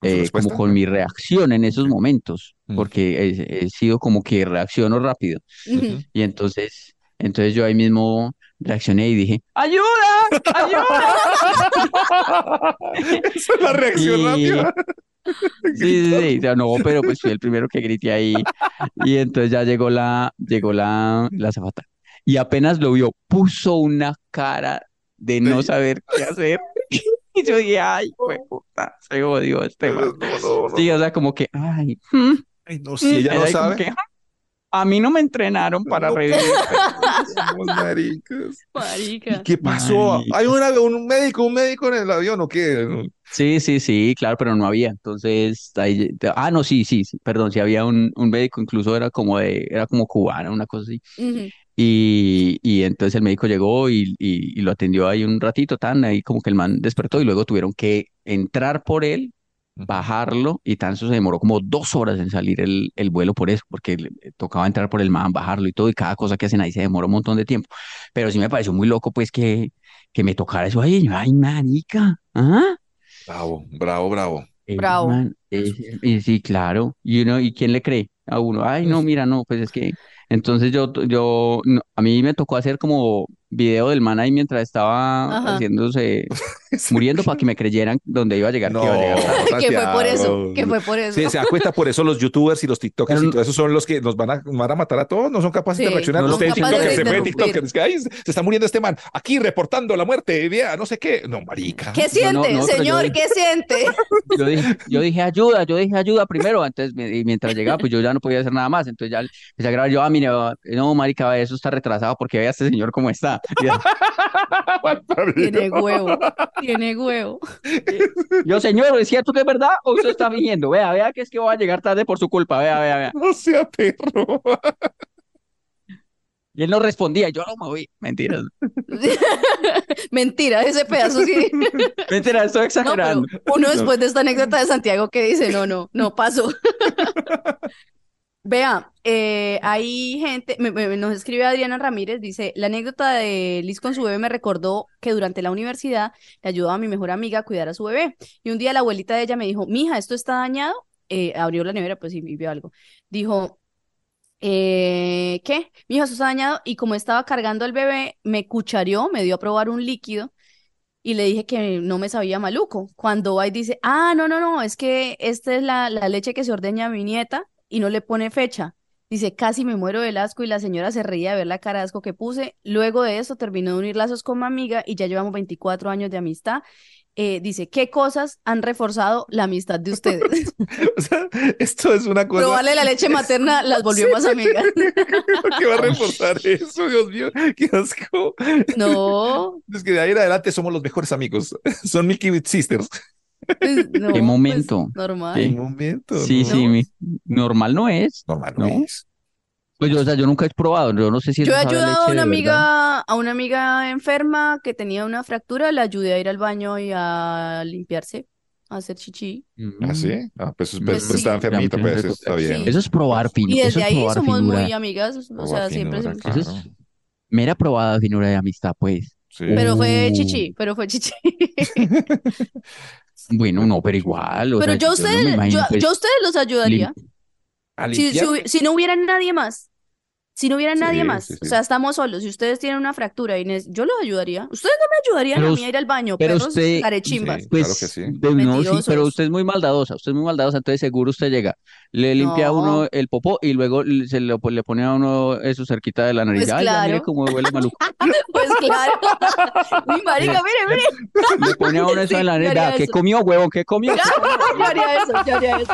¿con su eh, como con mi reacción en esos momentos, Mm. porque he, he sido como que reacciono rápido. Y entonces, entonces yo ahí mismo reaccioné y dije, ¡ayuda! ¡Ayuda! (laughs) Esa es la reacción Y- rápida. (laughs) Sí, sí, sí, o sea, no, pero pues fui el primero que grité ahí. Y entonces ya llegó la, llegó la, la azafata. Y apenas lo vio, puso una cara de no saber qué hacer. (laughs) Y yo dije, ay, fue puta, se odió este man. No, no, no. Sí, o sea, como que, ay, mm, Ay, no, si ella no sabe. que, a mí no me entrenaron para No. revivir. (laughs) Somos maricas. ¿Y Marica. qué pasó? Marica. ¿Hay una- un médico, un médico en el avión o qué? Sí, sí, sí, claro, pero no había. Entonces, ahí, ah, no, sí, sí, sí, perdón, sí había un, un médico, incluso era como de, era como cubano, una cosa así. Ujú. Y, y entonces el médico llegó y, y, y lo atendió ahí un ratito, tan, ahí como que el man despertó y luego tuvieron que entrar por él, bajarlo y tan, eso se demoró como dos horas en salir el, el vuelo por eso, porque le- tocaba entrar por el man, bajarlo y todo, y cada cosa que hacen ahí se demora un montón de tiempo. Pero sí me pareció muy loco, pues, que, que me tocara eso ahí. Ay, marica, ¿ah? Bravo, bravo, bravo. Bravo. man, eh, y sí, claro. Y uno, ¿y quién le cree? A uno, ay, no, mira, no, pues es que. Entonces yo, yo, no, a mí me tocó hacer como video del man ahí mientras estaba Ajá. haciéndose, (laughs) muriendo para que me creyeran dónde iba a llegar, que iba a llegar. Que fue por eso, que fue por eso. Sí, se da cuenta por eso los youtubers y los tiktokers Pero y todo eso son los que nos van a, van a matar a todos, no son capaces de reaccionar. no son Ustedes capaces tiktokers, de se tiktoker, es que "Ay, se está muriendo este man, aquí reportando la muerte, vea, no sé qué. No, marica. ¿Qué siente, no, yo señor? dije- ¿Qué siente? (laughs) Yo dije, yo dije ayuda, yo dije ayuda primero, antes me- y mientras llegaba, pues yo ya no podía hacer nada más. Entonces ya empecé a grabar, yo, ah, mire, no, marica, eso está retrasado porque vea este señor cómo está. (laughs) Tiene huevo, tiene huevo. yo, señor, ¿es cierto que es verdad o usted está fingiendo? Vea, vea que es que voy a llegar tarde por su culpa, vea, vea, vea. No sea perro. Y él no respondía, yo no me voy. Mentiras. (laughs) Mentira, ese pedazo sí. (laughs) Mentira, estoy No, exagerando. pero uno después de esta anécdota de Santiago que dice, no, no, no pasó. Vea, eh, hay gente, me- nos escribe Adriana Ramírez, dice, la anécdota de Liz con su bebé me recordó que durante la universidad le ayudaba a mi mejor amiga a cuidar a su bebé. Y un día la abuelita de ella me dijo, mija, ¿esto está dañado? Eh, abrió la nevera, pues y y vio algo. Dijo, eh, ¿qué? Mija, esto está dañado. Y como estaba cargando al bebé, me cuchareó, me dio a probar un líquido y le dije que no me sabía maluco. Cuando va y dice, ah, no, no, no, es que esta es la, la leche que se ordeña a mi nieta y no le pone fecha. Dice, casi me muero del asco y la señora se reía de ver la cara de asco que puse. Luego de eso terminó de unir lazos con mi amiga y ya llevamos 24 años de amistad. Eh, dice, ¿qué cosas han reforzado la amistad de ustedes? (laughs) O sea, esto es una cosa Probarle la leche materna (laughs) las volvió más amigas. (laughs) que va a reforzar eso, Dios mío, qué asco. No, Es que de ahí en adelante somos los mejores amigos. Son Mickey Sisters. Pues, (laughs) no, ¿Qué pues, momento? normal. Sí. Un momento. Sí, ¿no? sí, mi- normal no es. Normal no ¿No? es. Pues yo, o sea, yo nunca he probado, yo no sé si Yo he ayudado a una verdad. amiga, a una amiga enferma que tenía una fractura, la ayudé a ir al baño y a limpiarse, a hacer chichi. Mm. ¿Ah, sí? Ah, pues, pues, Pues pues está sí. enfermita, pues está bien. Sí. Eso es probar fino, Y eso desde es ahí somos finura. muy amigas, o Probar sea, siempre finura, se- Eso es- claro. Mera probada finura de amistad, pues. Sí. Pero fue Uh. chichi, pero fue chichi. (laughs) (laughs) Bueno, no, pero igual. o Pero sea, yo ustedes, yo, pues, yo a ustedes los ayudaría. ¿A Si, si no hubiera nadie más, si no hubiera nadie Sí, más, sí, o sea, estamos solos, si ustedes tienen una fractura, Inés, yo los ayudaría. Ustedes no me ayudarían Pero a mí a ir al baño, pero perros usted-. Pues, Claro que sí. de- no, sí, pero usted es muy maldadosa, usted es muy maldadosa, entonces seguro usted llega, le limpia a uno No. el popó y luego le- se le pone a uno eso cerquita de la nariz. Pues Ay, ya mire claro. cómo huele maluco. (laughs) Pues claro. Mi marica, mire, mire. Le pone a uno eso Sí, en la nariz. ¿Qué comió, huevo? ¿Qué comió? (laughs) Yo haría eso, yo haría eso.